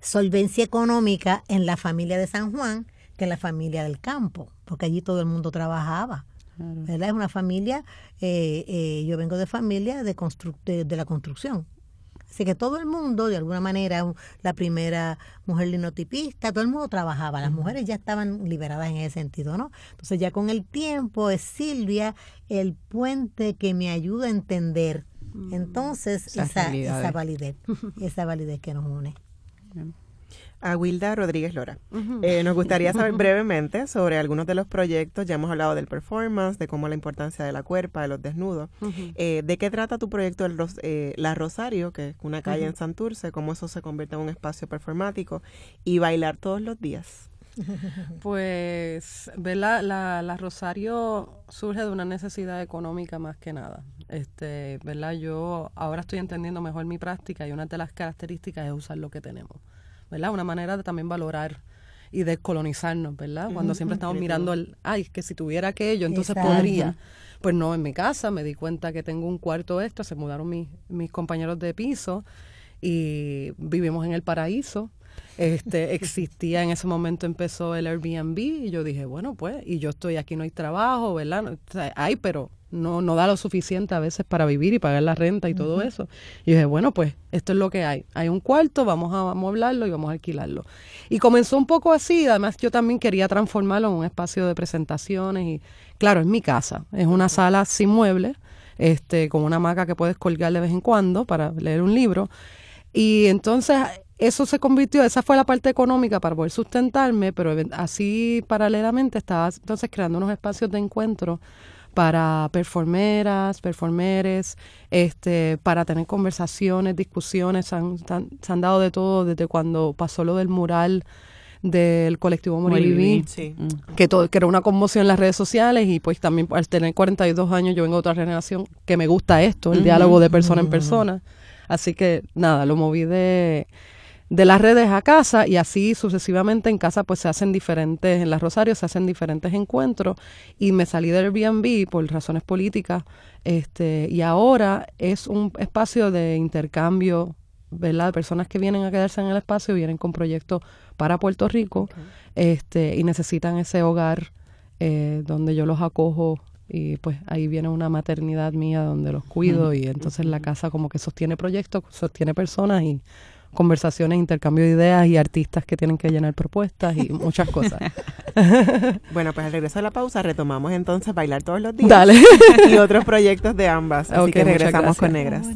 solvencia económica en la familia de San Juan que en la familia del campo, porque allí todo el mundo trabajaba. Es una familia, eh, eh, yo vengo de familia de, de, la construcción. Así que todo el mundo, de alguna manera, la primera mujer linotipista, todo el mundo trabajaba. Las mujeres ya estaban liberadas en ese sentido, ¿no? Entonces ya con el tiempo es Silvia el puente que me ayuda a entender. Mm. Entonces, esa, esa, validez, esa validez que nos une a Wilda Rodríguez Lora. Eh, nos gustaría saber brevemente sobre algunos de los proyectos. Ya hemos hablado del performance, de cómo la importancia de la cuerpa, de los desnudos. Eh, ¿De qué trata tu proyecto eh, La Rosario, que es una calle en Santurce? ¿Cómo eso se convierte en un espacio performático? Y bailar todos los días. Pues, ¿verdad? La, la Rosario surge de una necesidad económica más que nada. Este, ¿verdad? Yo ahora estoy entendiendo mejor mi práctica y una de las características es usar lo que tenemos. ¿Verdad? Una manera de también valorar y descolonizarnos, ¿verdad? Cuando siempre estamos mirando el, ay, que si tuviera aquello, entonces podría. Pues no, en mi casa me di cuenta que tengo un cuarto extra, se mudaron mis, mis compañeros de piso y vivimos en el paraíso. Este, existía en ese momento empezó el Airbnb y yo dije, bueno, pues, y yo estoy aquí, no hay trabajo, ¿verdad? hay, pero no, no da lo suficiente a veces para vivir y pagar la renta y todo eso. Y dije, bueno, pues esto es lo que hay. Hay un cuarto, vamos a amoblarlo y vamos a alquilarlo. Y comenzó un poco así, además yo también quería transformarlo en un espacio de presentaciones y claro, es mi casa, es una sala sin muebles, este, con una hamaca que puedes colgar de vez en cuando para leer un libro. Y entonces eso se convirtió, esa fue la parte económica para poder sustentarme, pero así paralelamente estaba entonces creando unos espacios de encuentro para performeras, performeres, este, para tener conversaciones, discusiones, se han, dado de todo desde cuando pasó lo del mural del colectivo Morir mm. que, todo, que era una conmoción en las redes sociales y pues también al tener 42 años yo vengo de otra generación que me gusta esto, el diálogo de persona en persona. Así que nada, lo moví de de las redes a casa y así sucesivamente en casa pues se hacen diferentes, en las Rosarios se hacen diferentes encuentros y me salí del Airbnb por razones políticas este y ahora es un espacio de intercambio ¿verdad? Personas que vienen a quedarse en el espacio, vienen con proyectos para Puerto Rico este, y necesitan ese hogar eh, donde yo los acojo y pues ahí viene una maternidad mía donde los cuido y entonces la casa como que sostiene proyectos, sostiene personas y conversaciones, intercambio de ideas y artistas que tienen que llenar propuestas y muchas cosas. bueno, pues al regreso de la pausa retomamos entonces bailar todos los días. Dale. y otros proyectos de ambas. Así que regresamos con Negras.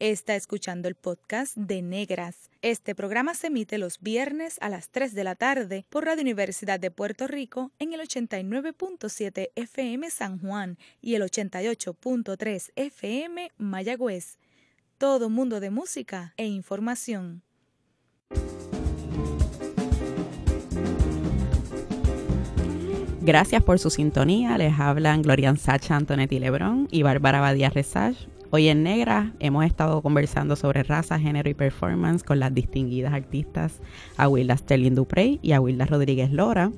Está escuchando el podcast de Negras. Este programa se emite los viernes a las 3 de la tarde por Radio Universidad de Puerto Rico en el 89.7 FM San Juan y el 88.3 FM Mayagüez. Todo mundo de música e información. Gracias por su sintonía. Les hablan Glorian Sacha Antonetti Lebrón y Bárbara Badía Resage. Hoy en Negra hemos estado conversando sobre raza, género y performance con las distinguidas artistas Awilda Sterling Duprey y Awilda Rodríguez Lora.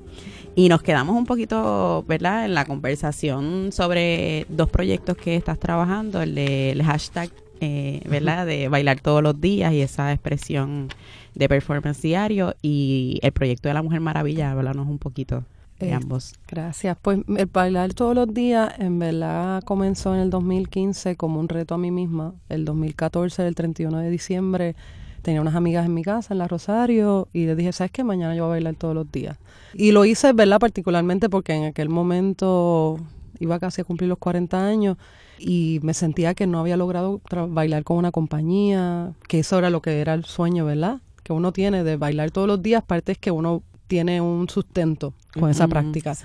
Y nos quedamos un poquito, ¿verdad?, en la conversación sobre dos proyectos que estás trabajando, el del hashtag, eh, ¿verdad?, de bailar todos los días y esa expresión de performance diario y el proyecto de la Mujer Maravilla. Háblanos un poquito de ambos. Gracias. Pues el bailar todos los días, en verdad, comenzó en el 2015 como un reto a mí misma. El 2014, el 31 de diciembre, tenía unas amigas en mi casa, en la Rosario, y les dije, ¿sabes qué? Mañana yo voy a bailar todos los días. Y lo hice, ¿verdad? Particularmente porque en aquel momento iba casi a cumplir los 40 años y me sentía que no había logrado bailar con una compañía, que eso era lo que era el sueño, ¿verdad? Que uno tiene de bailar todos los días, parte es que uno tiene un sustento con esa práctica.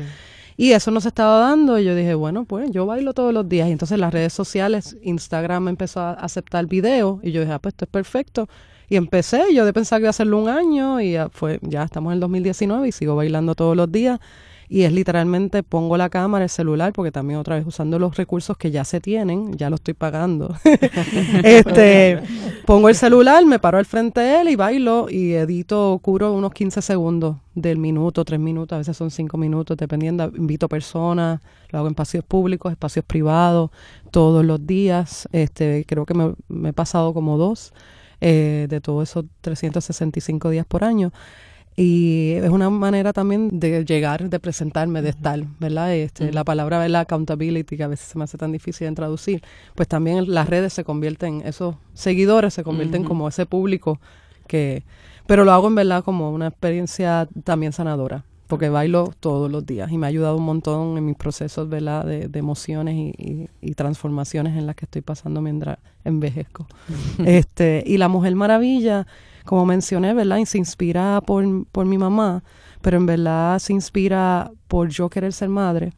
Y eso no se estaba dando y yo dije, bueno, pues yo bailo todos los días. Y entonces las redes sociales, Instagram empezó a aceptar video y yo dije, ah, pues esto es perfecto. Y empecé, yo de pensar que iba a hacerlo un año y ya, fue, ya estamos en el 2019 y sigo bailando todos los días y es literalmente pongo la cámara, el celular, porque también otra vez usando los recursos que ya se tienen, ya lo estoy pagando. este, pongo el celular, me paro al frente de él y bailo y edito, curo unos 15 segundos del minuto, tres minutos, a veces son cinco minutos, dependiendo, invito personas, lo hago en espacios públicos, espacios privados, todos los días, este, creo que me, he pasado como dos eh, de todos esos 365 días por año. Y es una manera también de llegar, de presentarme, de estar, ¿verdad? Este, La palabra, ¿verdad? Accountability, que a veces se me hace tan difícil de traducir, pues también las redes se convierten, esos seguidores se convierten como ese público que... Pero lo hago en verdad como una experiencia también sanadora, porque bailo todos los días y me ha ayudado un montón en mis procesos, ¿verdad? De, de emociones y, y, transformaciones en las que estoy pasando mientras envejezco. este Y La Mujer Maravilla como mencioné, ¿verdad? Y se inspira por, por mi mamá, pero en verdad se inspira por yo querer ser madre.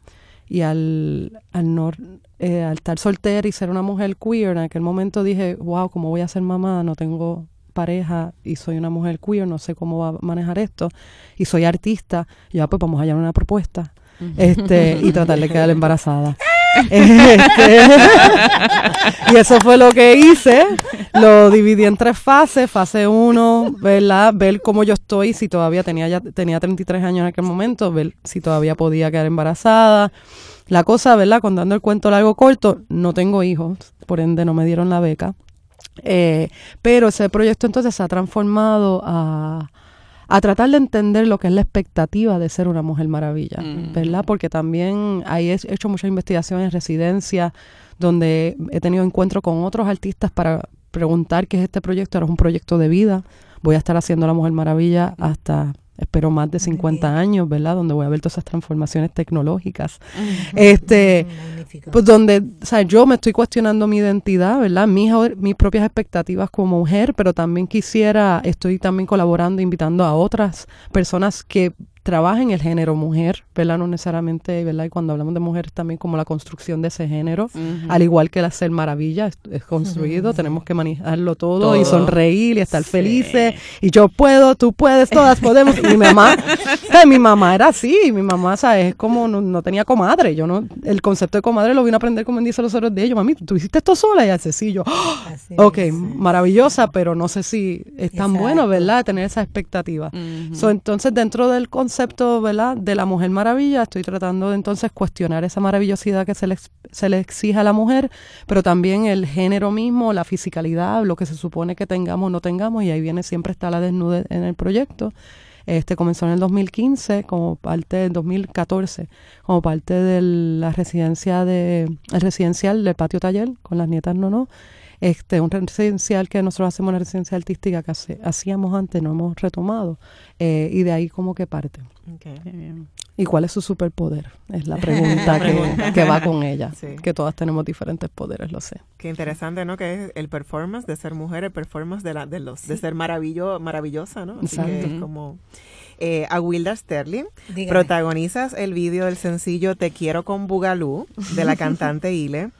Y al, al, no, eh, al estar soltera y ser una mujer queer, en aquel momento dije, wow, ¿cómo voy a ser mamá? No tengo pareja y soy una mujer queer, no sé cómo va a manejar esto. Y soy artista, y ya pues vamos a hallar una propuesta este y tratar de quedar embarazada. Este, y eso fue lo que hice. Lo dividí en tres fases. Fase uno, ¿verdad? Ver cómo yo estoy, si todavía tenía ya tenía 33 años en aquel momento, ver si todavía podía quedar embarazada. La cosa, ¿verdad? Contando el cuento largo corto, no tengo hijos, por ende no me dieron la beca. Eh, pero ese proyecto entonces se ha transformado a a tratar de entender lo que es la expectativa de ser una mujer maravilla, mm. ¿verdad? Porque también ahí he hecho muchas investigaciones en residencia, donde he tenido encuentro con otros artistas para preguntar qué es este proyecto. Ahora es un proyecto de vida. Voy a estar haciendo La Mujer Maravilla hasta espero más de 50 años, ¿verdad? Donde voy a ver todas esas transformaciones tecnológicas. Este, pues donde, o sea, yo me estoy cuestionando mi identidad, ¿verdad? Mis, mis propias expectativas como mujer, pero también quisiera, estoy también colaborando, invitando a otras personas que trabaja en el género mujer, ¿verdad? No necesariamente, ¿verdad? Y cuando hablamos de mujeres también como la construcción de ese género, al igual que el hacer maravilla es, construido, tenemos que manejarlo todo, y sonreír y estar felices y yo puedo, tú puedes, todas podemos. mi mamá, mi mamá era así, mi mamá, ¿sabes? Es como no, tenía comadre, yo no, el concepto de comadre lo vine a aprender como dice los otros días, yo, mami, ¿tú hiciste esto sola? Y hace sí, yo, ok, maravillosa, pero no sé si es tan bueno, ¿verdad? Tener esa expectativa. entonces, dentro del concepto concepto, ¿verdad?, de la Mujer Maravilla, estoy tratando de entonces cuestionar esa maravillosidad que se le, se le exige a la mujer, pero también el género mismo, la fisicalidad, lo que se supone que tengamos o no tengamos, y ahí viene siempre está la desnudez en el proyecto. Este comenzó en el 2015 como parte del 2014 como parte de la residencia de el residencial del patio taller con las nietas no no este, un residencial que nosotros hacemos, una residencia artística que hacíamos antes, no hemos retomado, eh, y de ahí como que parte. ¿Y cuál es su superpoder? Es la pregunta, que, que, va con ella. Que todas tenemos diferentes poderes, lo sé. Qué interesante, ¿no? Que es el performance de ser mujer, el performance de, la, de, los, de ser maravillo, maravillosa, ¿no? Así que es como... Eh, a Wilda Sterling. Protagonizas el vídeo del sencillo Te quiero con Bugalú de la cantante Ile.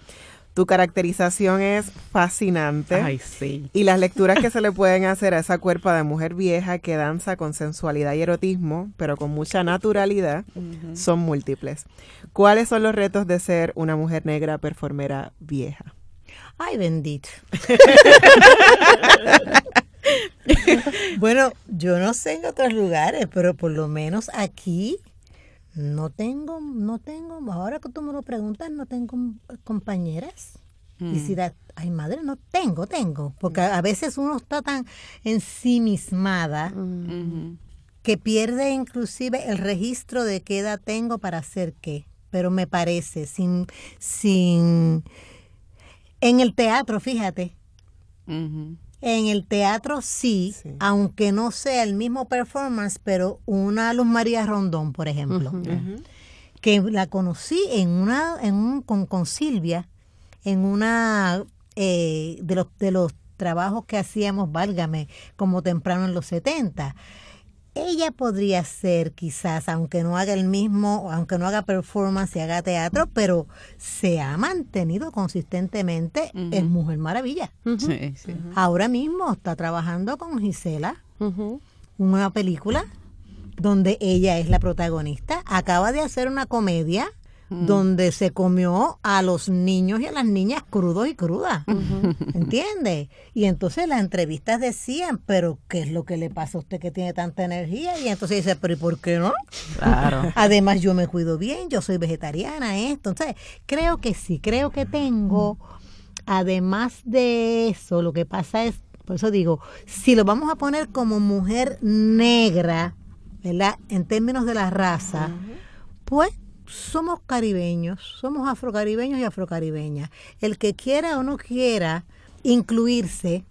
Tu caracterización es fascinante. Ay, sí. Y las lecturas que se le pueden hacer a esa cuerpa de mujer vieja que danza con sensualidad y erotismo, pero con mucha naturalidad, son múltiples. ¿Cuáles son los retos de ser una mujer negra performera vieja? Ay, bendito. bueno, yo no sé en otros lugares, pero por lo menos aquí no tengo, no tengo, ahora que tú me lo preguntas, no tengo compañeras. Y si da, ay madre, no tengo, tengo. Porque a veces uno está tan ensimismada que pierde inclusive el registro de qué edad tengo para hacer qué. Pero me parece, sin, sin, en el teatro, fíjate. En el teatro sí, aunque no sea el mismo performance, pero una Luz María Rondón, por ejemplo, que la conocí en una, en un, con, con Silvia, en una eh, de los de los trabajos que hacíamos, válgame, como temprano en los 70 ella podría ser quizás, aunque no haga el mismo, aunque no haga performance y haga teatro, pero se ha mantenido consistentemente en Mujer Maravilla. Ahora mismo está trabajando con Gisela, una película donde ella es la protagonista. Acaba de hacer una comedia donde se comió a los niños y a las niñas crudos y crudas. ¿Entiende? Y entonces las entrevistas decían, pero ¿qué es lo que le pasa a usted que tiene tanta energía? Y entonces dice, pero ¿y por qué no? Claro. Además yo me cuido bien, yo soy vegetariana, esto. Entonces, creo que sí, creo que tengo, además de eso, lo que pasa es, por eso digo, si lo vamos a poner como mujer negra, ¿verdad? En términos de la raza, pues somos caribeños, somos afrocaribeños y afrocaribeñas. El que quiera o no quiera incluirse,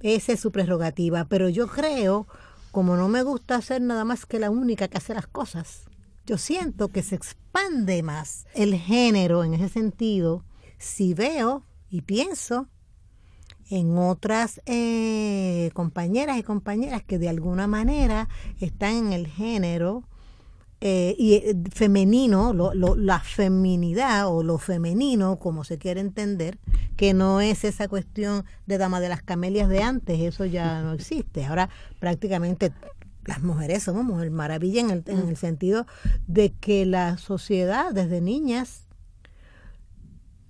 esa es su prerrogativa. Pero yo creo, como no me gusta ser nada más que la única que hace las cosas, yo siento que se expande más el género en ese sentido si veo y pienso en otras eh, compañeras y compañeras que de alguna manera están en el género eh, y eh, femenino, lo, la feminidad o lo femenino, como se quiere entender, que no es esa cuestión de dama de las camelias de antes, eso ya no existe. Ahora prácticamente las mujeres somos mujer maravilla en el, en el sentido de que la sociedad desde niñas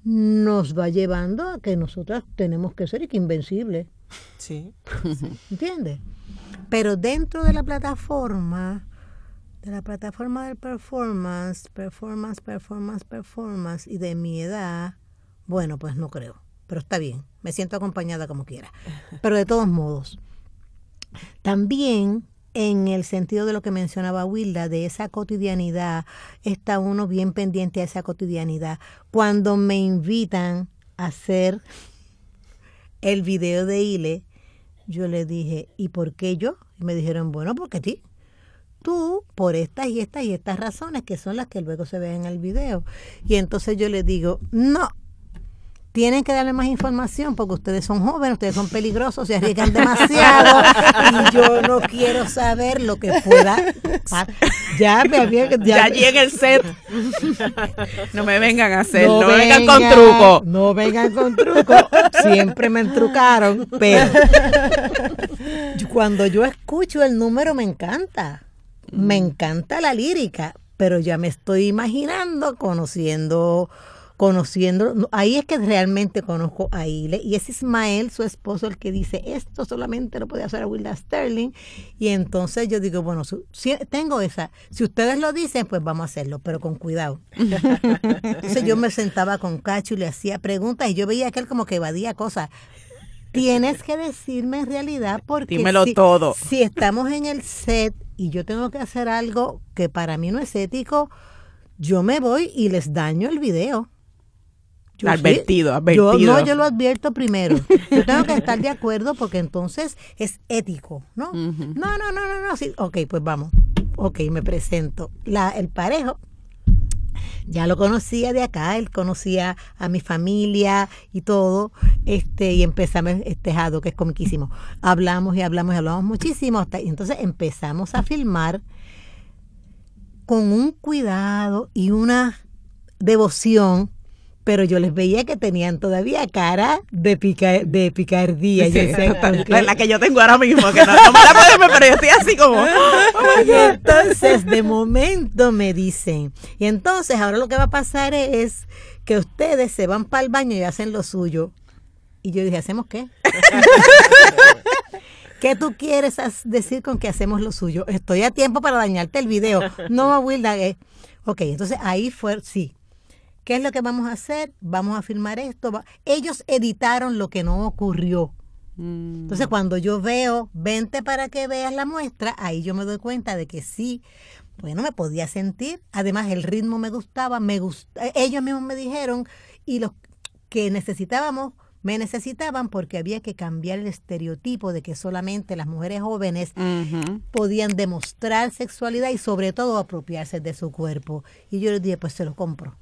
nos va llevando a que nosotras tenemos que ser invencibles. Sí. ¿Entiendes? Pero dentro de la plataforma de la plataforma del performance, performance, performance, performance y de mi edad, bueno, pues no creo, pero está bien, me siento acompañada como quiera. Pero de todos modos, también en el sentido de lo que mencionaba Wilda, de esa cotidianidad, está uno bien pendiente a esa cotidianidad. Cuando me invitan a hacer el video de Ile, yo le dije, ¿y por qué yo? Y me dijeron, bueno, porque ti tú por estas y estas y estas razones que son las que luego se ven en el video. Y entonces yo le digo, no, tienen que darle más información porque ustedes son jóvenes, ustedes son peligrosos, se arriesgan demasiado y yo no quiero saber lo que pueda Ya, me había, ya, llega el set. No me vengan a hacer, no, vengan, con truco. No vengan con truco. Siempre me entrucaron, pero cuando yo escucho el número me encanta me encanta la lírica, pero ya me estoy imaginando conociendo conociendo, ahí es que realmente conozco a Ile, y es Ismael, su esposo, el que dice, esto solamente lo puede hacer a Wilda Sterling, y entonces yo digo, bueno, si, tengo esa, si ustedes lo dicen, pues vamos a hacerlo, pero con cuidado. entonces yo me sentaba con Cacho y le hacía preguntas, y yo veía que él como que evadía cosas, tienes que decirme en realidad porque Dímelo todo. si estamos en el set y yo tengo que hacer algo que para mí no es ético, yo me voy y les daño el video. advertido, advertido. Yo, no, yo lo advierto primero. Yo tengo que estar de acuerdo porque entonces es ético, ¿no? No, no, no, no, no. Sí. Ok, pues vamos. ok, me presento. La, el parejo ya lo conocía de acá, él conocía a mi familia y todo, este, y empezamos este Jado, que es comiquísimo. Hablamos y hablamos y hablamos muchísimo, hasta, y entonces empezamos a filmar con un cuidado y una devoción pero yo les veía que tenían todavía cara de, pica, de picardía. Sí, la que yo tengo ahora mismo, que no, no me la pueden ver, pero yo estoy así como... Oh entonces, de momento me dicen, y entonces ahora lo que va a pasar es que ustedes se van para el baño y hacen lo suyo. Y yo dije, ¿hacemos qué? ¿Qué tú quieres decir con que hacemos lo suyo? Estoy a tiempo para dañarte el video. No, Wilda. Eh. Ok, entonces ahí fue, sí, ¿Qué es lo que vamos a hacer? Vamos a filmar esto. Ellos editaron lo que no ocurrió. Mm. Entonces, cuando yo veo, vente para que veas la muestra, ahí yo me doy cuenta de que sí, bueno, me podía sentir. Además, el ritmo me gustaba, me ellos mismos me dijeron y los que necesitábamos me necesitaban porque había que cambiar el estereotipo de que solamente las mujeres jóvenes podían demostrar sexualidad y sobre todo apropiarse de su cuerpo. Y yo les dije, pues se lo compro.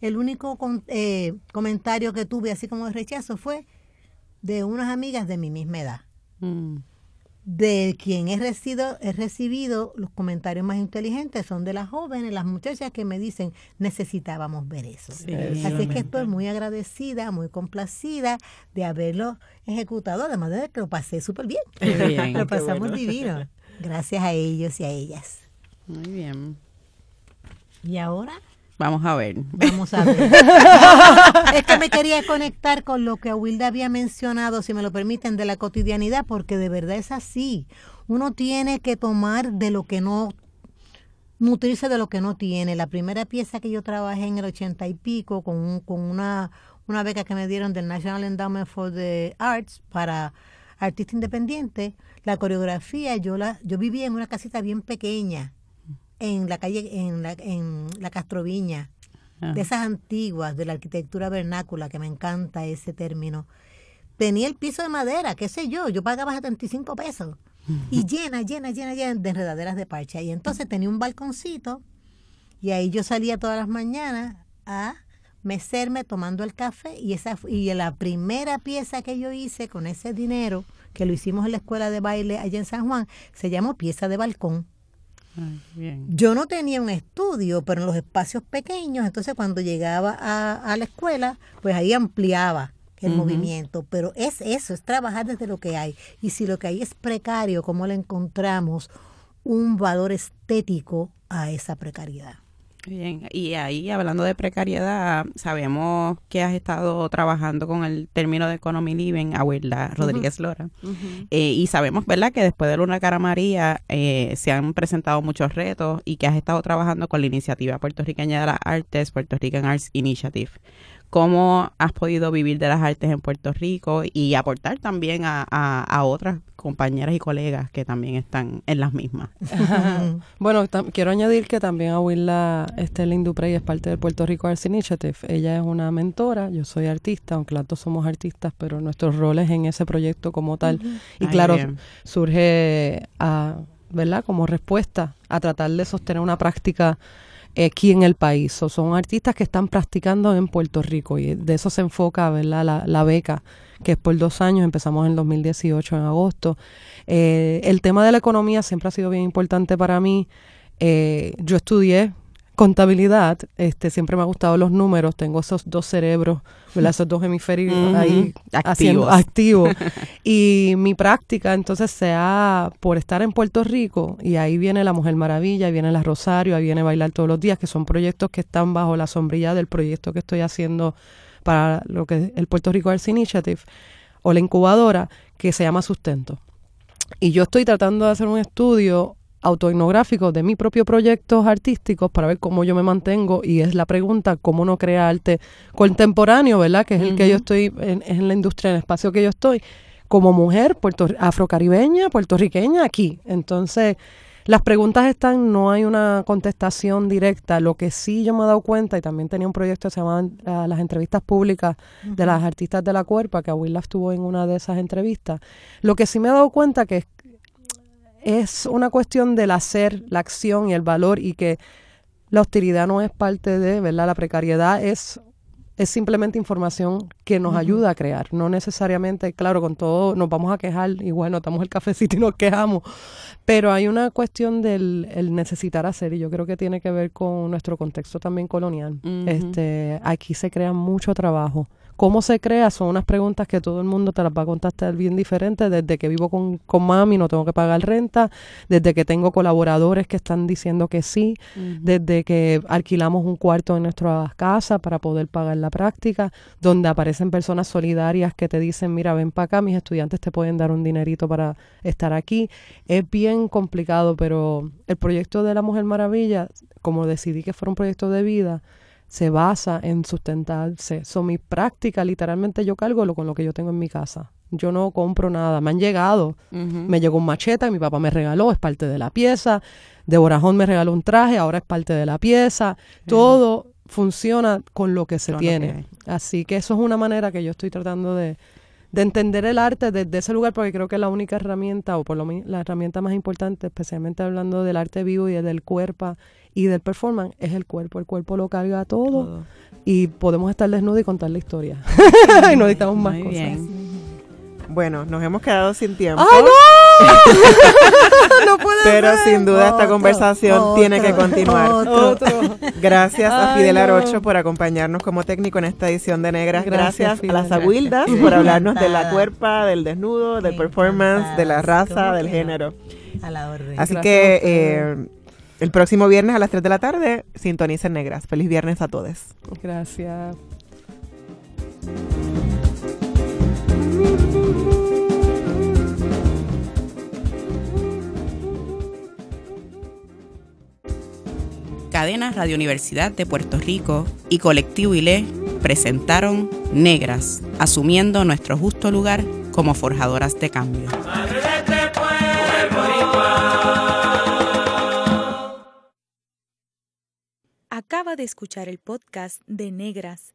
El único eh, comentario que tuve así como de rechazo fue de unas amigas de mi misma edad. Mm. De quien he recibido, he recibido los comentarios más inteligentes son de las jóvenes, las muchachas que me dicen necesitábamos ver eso. Así que estoy muy agradecida, muy complacida de haberlo ejecutado, además de que lo pasé súper bien. lo pasamos divino. Gracias a ellos y a ellas. Muy bien. ¿Y ahora? Vamos a ver. Vamos a ver. es que me quería conectar con lo que Wilda había mencionado, si me lo permiten, de la cotidianidad, porque de verdad es así. Uno tiene que tomar de lo que no, nutrirse de lo que no tiene. La primera pieza que yo trabajé en el ochenta y pico con, con una, una beca que me dieron del National Endowment for the Arts para artista independiente, la coreografía, yo la, yo vivía en una casita bien pequeña en la calle, en la, en la Castroviña, ah. de esas antiguas, de la arquitectura vernácula, que me encanta ese término. Tenía el piso de madera, qué sé yo, yo pagaba 75 pesos. Y llena, llena, llena, llena de enredaderas de parcha. Y entonces tenía un balconcito y ahí yo salía todas las mañanas a mecerme tomando el café y esa y la primera pieza que yo hice con ese dinero que lo hicimos en la escuela de baile allá en San Juan se llamó pieza de balcón yo no tenía un estudio, pero en los espacios pequeños, entonces cuando llegaba a, la escuela, pues ahí ampliaba el movimiento, pero es eso, es trabajar desde lo que hay. Y si lo que hay es precario, ¿cómo le encontramos un valor estético a esa precariedad? Bien, y ahí hablando de precariedad, sabemos que has estado trabajando con el término de economy living, Abuela Rodríguez Lora, eh, y sabemos, ¿verdad?, que después de Luna Cara María eh, se han presentado muchos retos y que has estado trabajando con la iniciativa puertorriqueña de las artes, Puerto Rican Arts Initiative. Cómo has podido vivir de las artes en Puerto Rico y aportar también a, a, otras compañeras y colegas que también están en las mismas. bueno, quiero añadir que también Abuela Sterling Duprey es parte del Puerto Rico Arts Initiative. Ella es una mentora, yo soy artista, aunque las dos somos artistas, pero nuestros roles en ese proyecto como tal. Y claro, surge a, ¿verdad? como respuesta a tratar de sostener una práctica aquí en el país. O son artistas que están practicando en Puerto Rico y de eso se enfoca ¿verdad? La, la beca, que es por dos años, empezamos en el 2018, en agosto. Eh, el tema de la economía siempre ha sido bien importante para mí. Eh, yo estudié contabilidad, este, siempre me ha gustado los números, tengo esos dos cerebros, esos dos hemisferios ahí activos. activos. y mi práctica entonces sea por estar en Puerto Rico, y ahí viene La Mujer Maravilla, ahí viene La Rosario, ahí viene Bailar Todos los Días, que son proyectos que están bajo la sombrilla del proyecto que estoy haciendo para lo que es el Puerto Rico Arts Initiative, o la incubadora, que se llama Sustento. Y yo estoy tratando de hacer un estudio autoetnográfico de mi propio proyectos artísticos para ver cómo yo me mantengo y es la pregunta cómo no crea arte contemporáneo, ¿verdad? Que es el que yo estoy en, en, la industria, en el espacio que yo estoy, como mujer puerto, afrocaribeña, puertorriqueña, aquí. Entonces, las preguntas están, no hay una contestación directa. Lo que sí yo me he dado cuenta, y también tenía un proyecto que se llamaba ah, Las entrevistas públicas de las artistas de la cuerpa, que Abuela estuvo en una de esas entrevistas. Lo que sí me he dado cuenta que es una cuestión del hacer, la acción y el valor y que la hostilidad no es parte de, ¿verdad? La precariedad es es simplemente información que nos ayuda a crear, no necesariamente, claro, con todo nos vamos a quejar y bueno, estamos el cafecito y nos quejamos, pero hay una cuestión del el necesitar hacer y yo creo que tiene que ver con nuestro contexto también colonial. Este, aquí se crea mucho trabajo ¿Cómo se crea? Son unas preguntas que todo el mundo te las va a contestar bien diferente. Desde que vivo con, con mami no tengo que pagar renta, desde que tengo colaboradores que están diciendo que sí, desde que alquilamos un cuarto en nuestra casa para poder pagar la práctica, donde aparecen personas solidarias que te dicen, mira, ven para acá, mis estudiantes te pueden dar un dinerito para estar aquí. Es bien complicado, pero el proyecto de la Mujer Maravilla, como decidí que fuera un proyecto de vida, se basa en sustentarse. Son mi práctica, literalmente yo cargo lo con lo que yo tengo en mi casa. Yo no compro nada. Me han llegado. Me llegó un machete, mi papá me regaló, es parte de la pieza. Deborajón me regaló un traje, ahora es parte de la pieza. Todo funciona con lo que se tiene. Así que eso es una manera que yo estoy tratando de, de entender el arte desde ese lugar, porque creo que la única herramienta, o por lo menos la herramienta más importante, especialmente hablando del arte vivo y del cuerpo y del performance, es el cuerpo. El cuerpo lo carga todo, y podemos estar desnudos y contar la historia. y no necesitamos más cosas. Bueno, nos hemos quedado sin tiempo. ¡Ah, no! no puede Pero sin duda esta conversación tiene que continuar. Gracias a Fidel Arocho por acompañarnos como técnico en esta edición de Negras. Gracias, a las abuildas por hablarnos de la cuerpa, del desnudo, del performance, de la raza, del género. A la orden. Así que eh, el próximo viernes a las 3 de la tarde, sintonicen Negras. Feliz viernes a todos. Gracias. Cadena Radio Universidad de Puerto Rico y Colectivo ILE presentaron Negras, asumiendo nuestro justo lugar como forjadoras de cambio. Acaba de escuchar el podcast de Negras